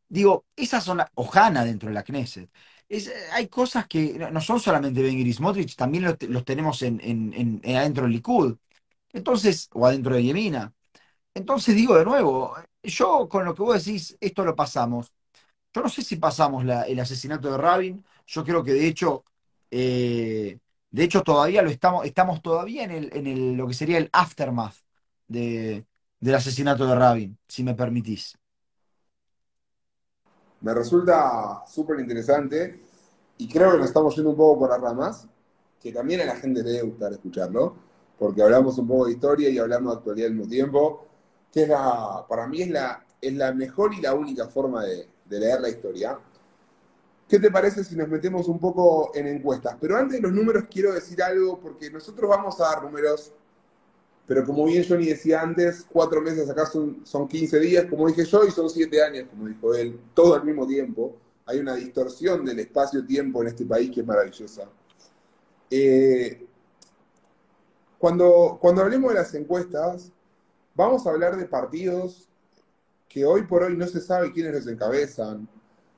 Digo, esas son Ojana dentro de la Knesset. Es, hay cosas que no son solamente Benvir y Smotrich, también los, los tenemos en, en, en, adentro del Likud. Entonces, o adentro de Yemina. Entonces digo de nuevo, yo con lo que vos decís, esto lo pasamos. Yo no sé si pasamos la, el asesinato de Rabin, yo creo que de hecho eh, de hecho, todavía lo estamos, estamos todavía en, el, en el, lo que sería el aftermath de, del asesinato de Rabin, si me permitís. Me resulta súper interesante y creo que nos estamos yendo un poco por las ramas, que también a la gente le debe gustar escucharlo, porque hablamos un poco de historia y hablamos de actualidad al mismo tiempo, que es la, para mí es la, es la mejor y la única forma de, de leer la historia. ¿Qué te parece si nos metemos un poco en encuestas? Pero antes de los números quiero decir algo, porque nosotros vamos a dar números, pero como bien Johnny decía antes, cuatro meses acá son, son 15 días, como dije yo, y son siete años, como dijo él, todo al mismo tiempo. Hay una distorsión del espacio-tiempo en este país que es maravillosa. Eh, cuando, cuando hablemos de las encuestas, vamos a hablar de partidos que hoy por hoy no se sabe quiénes los encabezan.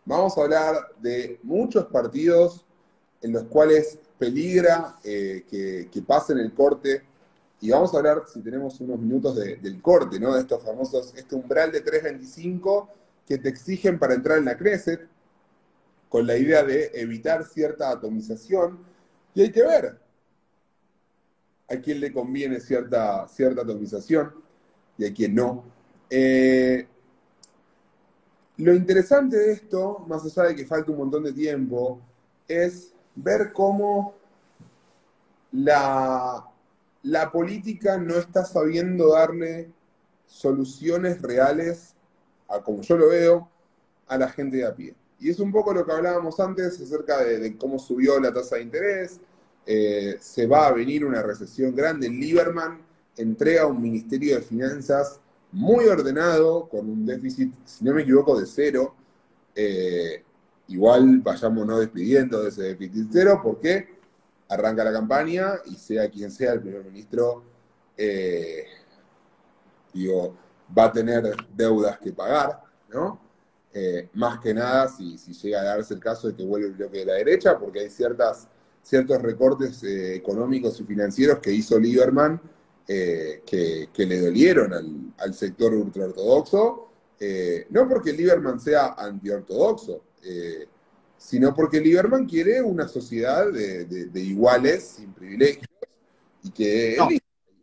Vamos a hablar de muchos partidos en los cuales peligra eh, que, pasen el corte. Y vamos a hablar, si tenemos unos minutos, del corte, ¿no? De estos famosos, este umbral de 3.25 que te exigen para entrar en la Crescent, con la idea de evitar cierta atomización. Y hay que ver a quién le conviene cierta, cierta atomización y a quién no. Eh, lo interesante de esto, más allá de que falta un montón de tiempo, es ver cómo la, la política no está sabiendo darle soluciones reales, a como yo lo veo, a la gente de a pie. Y es un poco lo que hablábamos antes acerca de, cómo subió la tasa de interés, eh, se va a venir una recesión grande. Lieberman entrega un Ministerio de Finanzas muy ordenado, con un déficit, si no me equivoco, de cero. Eh, igual vayámonos despidiendo de ese déficit cero porque arranca la campaña y sea quien sea el primer ministro, eh, digo, va a tener deudas que pagar, ¿no? Eh, más que nada si, si, llega a darse el caso de que vuelve el bloque de la derecha, porque hay ciertas, ciertos recortes económicos y financieros que hizo Lieberman eh, que, le dolieron al, sector ultraortodoxo, eh, no porque Lieberman sea antiortodoxo, eh, sino porque Lieberman quiere una sociedad de, iguales, sin privilegios, y que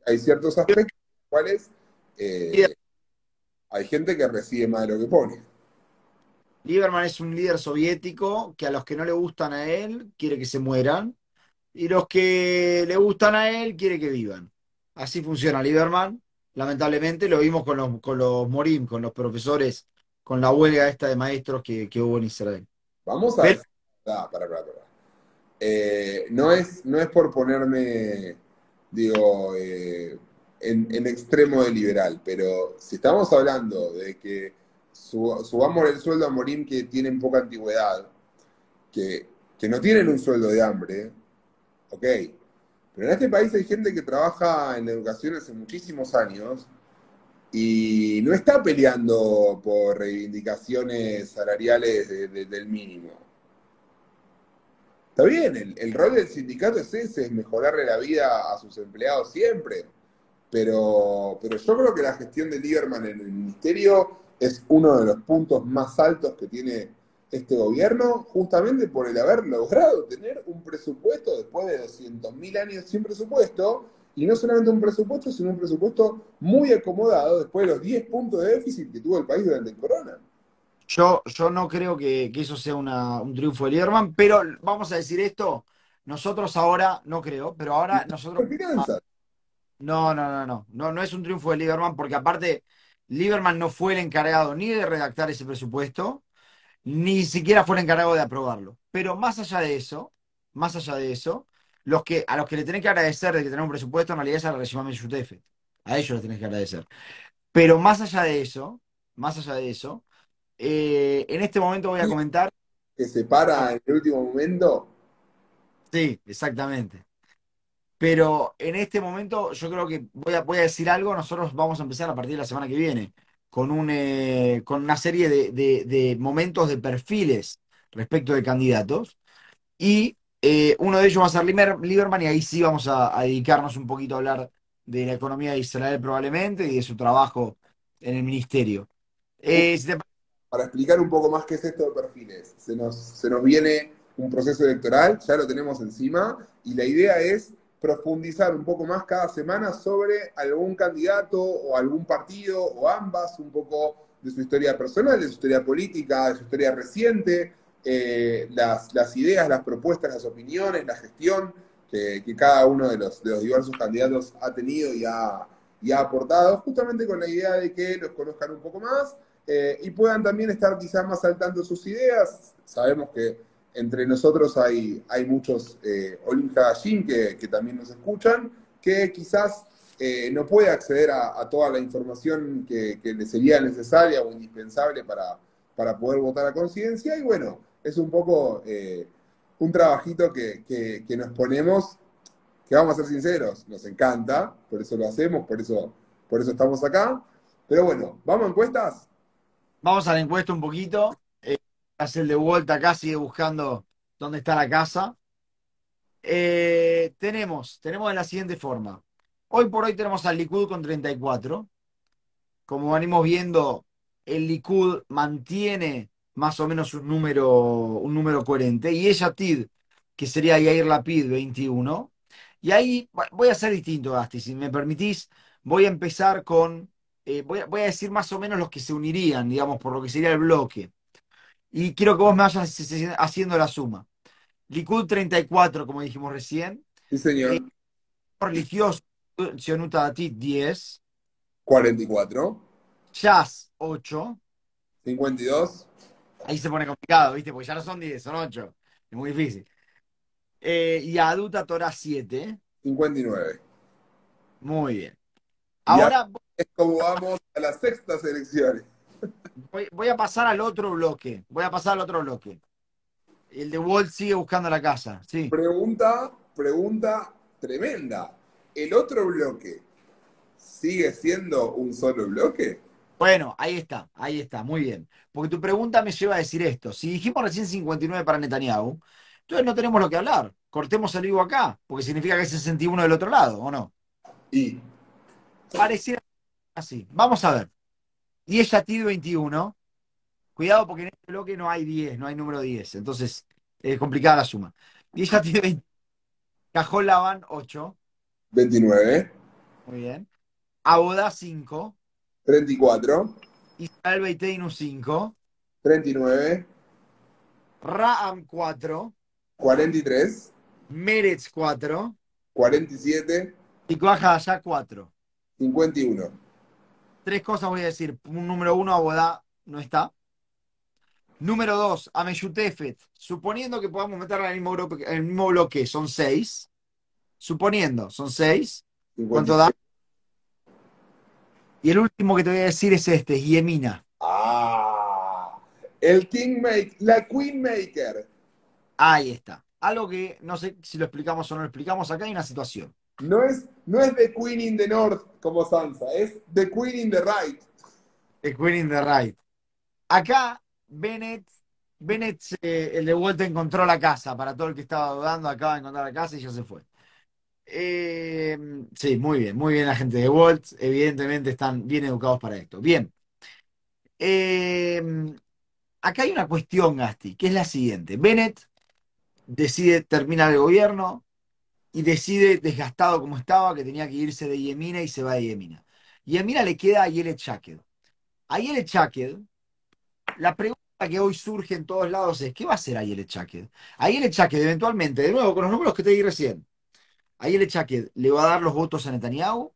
hay ciertos aspectos en los cuales hay gente que recibe más de lo que pone. Lieberman es un líder soviético que a los que no le gustan a él quiere que se mueran y los que le gustan a él quiere que vivan. Así funciona Lieberman. Lamentablemente lo vimos con los, con los Morim, con los profesores, con la huelga esta de maestros que, hubo en Israel. Vamos a ver. Ah, para, para, para. Eh, no, es, no es por ponerme, digo, eh, en, extremo de liberal, pero si estamos hablando de que subamos el sueldo a Morim que tienen poca antigüedad, que, que no tienen un sueldo de hambre, ok, pero en este país hay gente que trabaja en la educación hace muchísimos años y no está peleando por reivindicaciones salariales del mínimo. Está bien, el, rol del sindicato es ese, es mejorarle la vida a sus empleados siempre. Pero, pero yo creo que la gestión de Lieberman en el ministerio es uno de los puntos más altos que tiene este gobierno justamente por el haber logrado tener un presupuesto después de 200.000 años sin presupuesto, y no solamente un presupuesto, sino un presupuesto muy acomodado después de los 10 puntos de déficit que tuvo el país durante el corona. Yo, yo no creo que, eso sea un triunfo de Lieberman, pero vamos a decir esto, nosotros ahora, no creo, pero ahora nosotros... No, no, no, no, no, no es un triunfo de Lieberman porque aparte Lieberman no fue el encargado ni de redactar ese presupuesto, ni siquiera fue el encargado de aprobarlo. Pero más allá de eso, más allá de eso, los que, a los que le tenés que agradecer de que tener un presupuesto, en realidad es a la Regima A ellos le tenés que agradecer. Pero más allá de eso, más allá de eso, eh, en este momento voy a comentar. ¿Que se para en el último momento? Sí, exactamente. Pero en este momento yo creo que voy a, voy a decir algo, nosotros vamos a empezar a partir de la semana que viene con, un, eh, con una serie de, momentos de perfiles respecto de candidatos. Y eh, uno de ellos va a ser Lieberman y ahí sí vamos a, dedicarnos un poquito a hablar de la economía de Israel probablemente y de su trabajo en el ministerio. Eh, Para explicar un poco más qué es esto de perfiles, se nos, se nos viene un proceso electoral, ya lo tenemos encima, y la idea es profundizar un poco más cada semana sobre algún candidato o algún partido o ambas, un poco de su historia personal, de su historia política, de su historia reciente, eh, las, ideas, las propuestas, las opiniones, la gestión que, que cada uno de los, de los, diversos candidatos ha tenido y ha, y ha, aportado, justamente con la idea de que los conozcan un poco más eh, y puedan también estar quizás más al tanto de sus ideas. Sabemos que entre nosotros hay, hay muchos eh, Olim que, que también nos escuchan, que quizás eh, no puede acceder a, toda la información que, le sería necesaria o indispensable para, para poder votar a conciencia. Y bueno, es un poco eh, un trabajito que, nos ponemos, que vamos a ser sinceros, nos encanta, por eso lo hacemos, por eso, por eso estamos acá. Pero bueno, ¿vamos a encuestas? Vamos a la encuesta un poquito. Eh, hace el de vuelta acá, sigue buscando dónde está la casa. tenemos, tenemos de la siguiente forma. Hoy por hoy tenemos al Likud con 34. Como venimos viendo, el Likud mantiene más o menos un número, un número coherente. Y ella Tid, que sería Yair Lapid, 21. Y ahí voy a ser distinto, Gasti. Si me permitís, voy a empezar con. Eh, voy, a, voy, a, decir más o menos los que se unirían, digamos, por lo que sería el bloque. Y quiero que vos me vayas haciendo la suma. Likud 34, como dijimos recién. Sí, señor. Eh, religioso Sionuta 10. 44. Jazz 8. 52. Ahí se pone complicado, ¿viste? Porque ya no son 10, son 8. Es muy difícil. Eh, y Aduta Torah 7. 59. Muy bien. Ahora. Es como vamos a las sextas elecciones. Voy, voy, a pasar al otro bloque. Voy a pasar al otro bloque. El de Walt sigue buscando la casa. Sí. Pregunta, pregunta tremenda. ¿el otro bloque sigue siendo un solo bloque? Bueno, ahí está, ahí está, muy bien. Porque tu pregunta me lleva a decir esto. Si dijimos recién 59 para Netanyahu, entonces no tenemos lo que hablar. Cortemos el vivo acá, porque significa que es 61 del otro lado, ¿o no? Y. Pareciera así. Vamos a ver. 10 Yatid 21. Cuidado porque en este bloque no hay 10, no hay número 10. Entonces es complicada la suma. 10 Yatid 21. Cajón Lavan 8. 29. Muy bien. Aboda 5. 34. Israel Beiteinu 5. 39. Raam 4. 43. Meretz 4. 47. Y allá 4. 51. Tres cosas voy a decir. Número uno, Abodá no está. Número dos, Ameyutefet. Suponiendo que podamos meterla en el mismo, bloque, en el mismo bloque, son seis. Suponiendo, son seis. ¿Cuánto da? Y el último que te voy a decir es este, Yemina. Ah, el Kingmaker, la Queenmaker. Ahí está. Algo que no sé si lo explicamos o no lo explicamos. Acá hay una situación. No es, no es The Queen in the North como Sansa, es The Queen in the Right. The Queen in the Right. Acá Bennett, Bennett el de vuelta encontró la casa. Para todo el que estaba dudando, acaba de encontrar la casa y ya se fue. Eh, sí, muy bien, muy bien la gente de Walt. Evidentemente están bien educados para esto. Bien. Eh, acá hay una cuestión, Gasti, que es la siguiente. Bennett decide terminar el gobierno y decide, desgastado como estaba, que tenía que irse de Yemina y se va de Yemina. Yemina le queda a Yelet Chaked. A Yelet Chaked, la pregunta que hoy surge en todos lados es, ¿qué va a hacer Yelet Chaked? Yelet Chaked, eventualmente, de nuevo, con los números que te di recién, Ahí el Chaked le va a dar los votos a Netanyahu.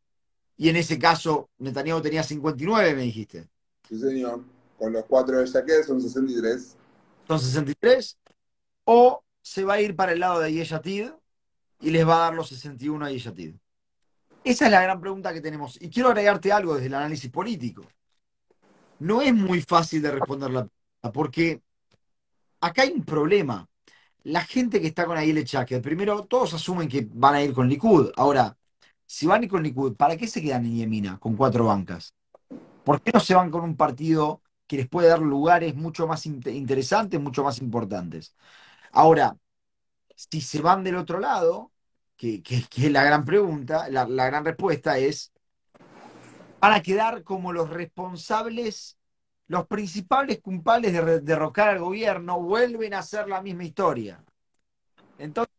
Y en ese caso, Netanyahu tenía 59, me dijiste. Sí, señor. Con los cuatro de Chaked son 63. Son 63. O se va a ir para el lado de Yeshatid y les va a dar los 61 a Yeshatid. Esa es la gran pregunta que tenemos. Y quiero agregarte algo desde el análisis político. No es muy fácil de responder la pregunta, porque acá hay un problema la gente que está con Ayel que primero todos asumen que van a ir con Likud. Ahora, si van a ir con Likud, ¿para qué se quedan en Yemina con cuatro bancas? ¿Por qué no se van con un partido que les puede dar lugares mucho más interesantes, mucho más importantes? Ahora, si se van del otro lado, que, es la gran pregunta, la, gran respuesta es, van a quedar como los responsables los principales culpables de derrocar al gobierno vuelven a hacer la misma historia. Entonces,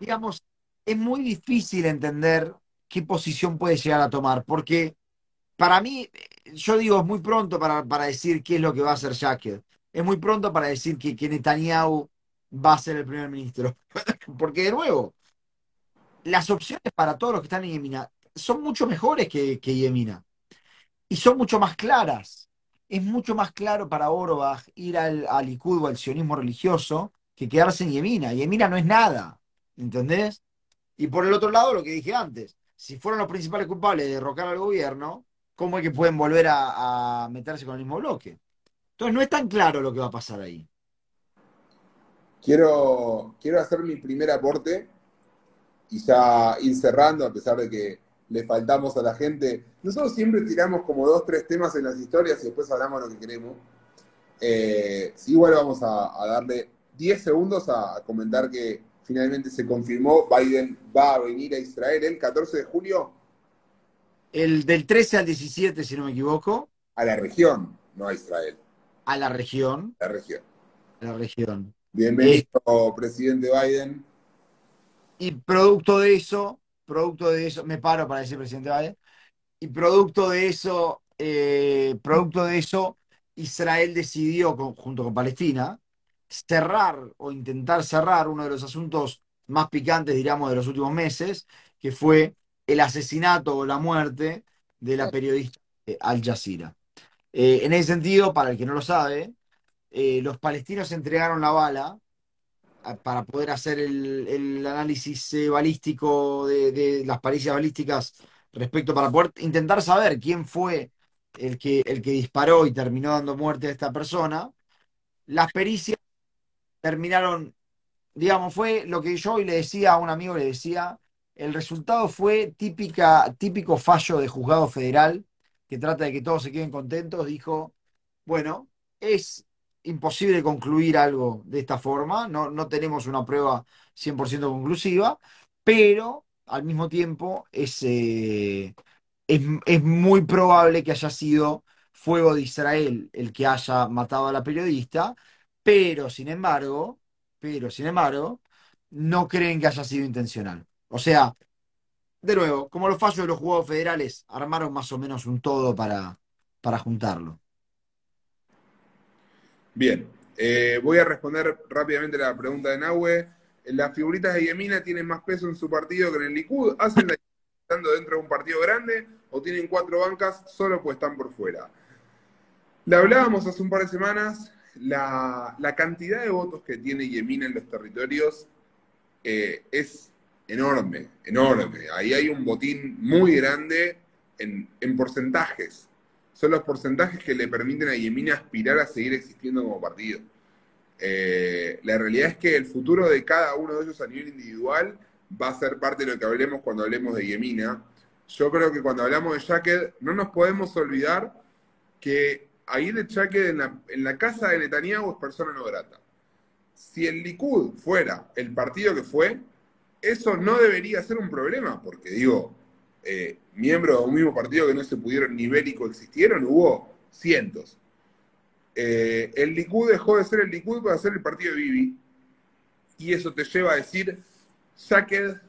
digamos, es muy difícil entender qué posición puede llegar a tomar, porque para mí, yo digo, es muy pronto para, decir qué es lo que va a hacer Jacket. es muy pronto para decir que, que Netanyahu va a ser el primer ministro. Porque de nuevo, las opciones para todos los que están en Yemina son mucho mejores que, que Yemina. Y son mucho más claras. Es mucho más claro para Orbach ir al, al o al sionismo religioso que quedarse en Yemina. Yemina no es nada. ¿Entendés? Y por el otro lado, lo que dije antes, si fueron los principales culpables de derrocar al gobierno, ¿cómo es que pueden volver a, a meterse con el mismo bloque? Entonces no es tan claro lo que va a pasar ahí. Quiero, quiero hacer mi primer aporte y ya ir cerrando, a pesar de que le faltamos a la gente. Nosotros siempre tiramos como dos, tres temas en las historias y después hablamos lo que queremos. Eh, sí, igual vamos a, a darle 10 segundos a, a comentar que finalmente se confirmó, Biden va a venir a Israel el 14 de julio El del 13 al 17, si no me equivoco, a la región, no a Israel, a la región. la región. A la región. Bienvenido, presidente Biden. Y producto de eso, producto de eso, me paro para decir presidente Biden, y producto de eso, eh, producto de eso, Israel decidió, junto con Palestina, cerrar o intentar cerrar uno de los asuntos más picantes, diríamos, de los últimos meses, que fue el asesinato o la muerte de la periodista Al Jazeera. Eh, en ese sentido, para el que no lo sabe, eh, los palestinos entregaron la bala para poder hacer el, análisis eh, balístico de, las pericias balísticas respecto para poder intentar saber quién fue el que, el que disparó y terminó dando muerte a esta persona. Las pericias terminaron, digamos, fue lo que yo hoy le decía a un amigo, le decía, el resultado fue típica, típico fallo de juzgado federal que trata de que todos se queden contentos, dijo, bueno, es imposible concluir algo de esta forma, no, no tenemos una prueba 100% conclusiva, pero al mismo tiempo es, eh, es, es muy probable que haya sido fuego de Israel el que haya matado a la periodista, pero sin embargo, pero sin embargo, no creen que haya sido intencional. O sea, de nuevo, como los fallos de los juegos federales armaron más o menos un todo para, para juntarlo. Bien, eh, voy a responder rápidamente la pregunta de Nahue. Las figuritas de Yemina tienen más peso en su partido que en el Likud. ¿Hacen la estando dentro de un partido grande o tienen cuatro bancas solo pues están por fuera? Le hablábamos hace un par de semanas, la, la cantidad de votos que tiene Yemina en los territorios eh, es enorme, enorme. Ahí hay un botín muy grande en, en porcentajes. Son los porcentajes que le permiten a Yemina aspirar a seguir existiendo como partido. Eh, la realidad es que el futuro de cada uno de ellos a nivel individual va a ser parte de lo que hablemos cuando hablemos de Yemina. Yo creo que cuando hablamos de Jacket, no nos podemos olvidar que ahí de Jacket en la, en la casa de Netanyahu es persona no grata. Si el Likud fuera el partido que fue, eso no debería ser un problema, porque digo, eh, miembros de un mismo partido que no se pudieron ni ver y coexistieron, hubo cientos. Eh, el Likud dejó de ser el Likud para ser el partido de Bibi, y eso te lleva a decir, Jacket,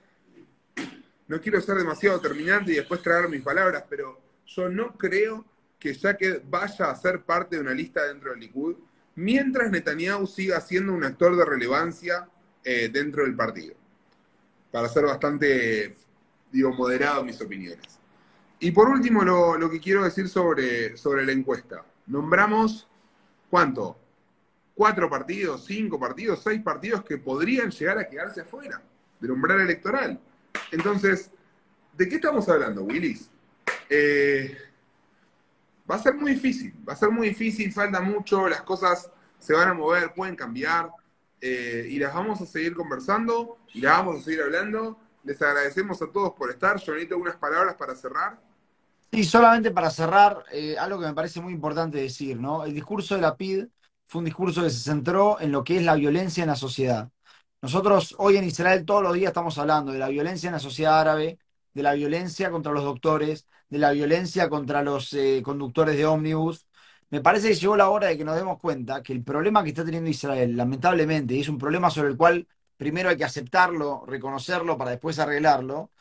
no quiero ser demasiado terminante y después traer mis palabras, pero yo no creo que Jacket vaya a ser parte de una lista dentro del Likud, mientras Netanyahu siga siendo un actor de relevancia eh, dentro del partido. Para ser bastante, digo, moderado mis opiniones. Y por último, lo, lo que quiero decir sobre, sobre la encuesta. Nombramos, ¿cuánto? Cuatro partidos, cinco partidos, seis partidos que podrían llegar a quedarse afuera del umbral electoral. Entonces, ¿de qué estamos hablando, Willis? Eh, va a ser muy difícil, va a ser muy difícil, falta mucho, las cosas se van a mover, pueden cambiar, eh, y las vamos a seguir conversando, y las vamos a seguir hablando. Les agradecemos a todos por estar. Yo necesito unas palabras para cerrar. Y solamente para cerrar, eh, algo que me parece muy importante decir, ¿no? El discurso de la PID fue un discurso que se centró en lo que es la violencia en la sociedad. Nosotros hoy en Israel todos los días estamos hablando de la violencia en la sociedad árabe, de la violencia contra los doctores, de la violencia contra los eh, conductores de ómnibus. Me parece que llegó la hora de que nos demos cuenta que el problema que está teniendo Israel, lamentablemente, y es un problema sobre el cual primero hay que aceptarlo, reconocerlo para después arreglarlo,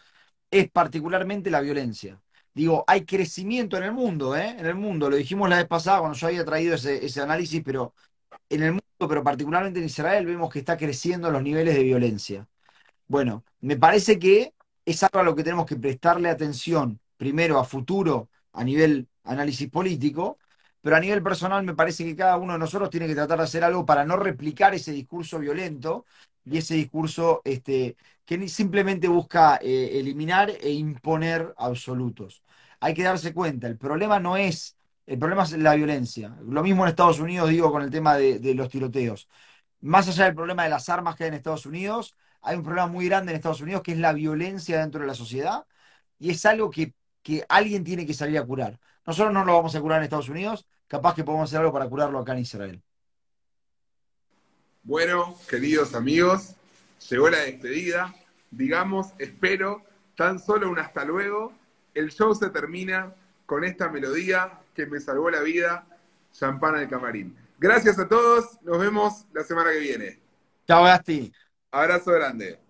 es particularmente la violencia. Digo, hay crecimiento en el mundo, ¿eh? En el mundo, lo dijimos la vez pasada cuando yo había traído ese, ese análisis, pero en el mundo, pero particularmente en Israel, vemos que está creciendo los niveles de violencia. Bueno, me parece que es algo a lo que tenemos que prestarle atención, primero a futuro, a nivel análisis político, pero a nivel personal me parece que cada uno de nosotros tiene que tratar de hacer algo para no replicar ese discurso violento y ese discurso este, que simplemente busca eh, eliminar e imponer absolutos. Hay que darse cuenta, el problema no es, el problema es la violencia. Lo mismo en Estados Unidos digo con el tema de, los tiroteos. Más allá del problema de las armas que hay en Estados Unidos, hay un problema muy grande en Estados Unidos que es la violencia dentro de la sociedad y es algo que, que alguien tiene que salir a curar. Nosotros no lo vamos a curar en Estados Unidos, capaz que podemos hacer algo para curarlo acá en Israel. Bueno, queridos amigos, llegó la despedida. Digamos, espero, tan solo un hasta luego. El show se termina con esta melodía que me salvó la vida, Champana del Camarín. Gracias a todos, nos vemos la semana que viene. Chao, Gasti. Abrazo grande.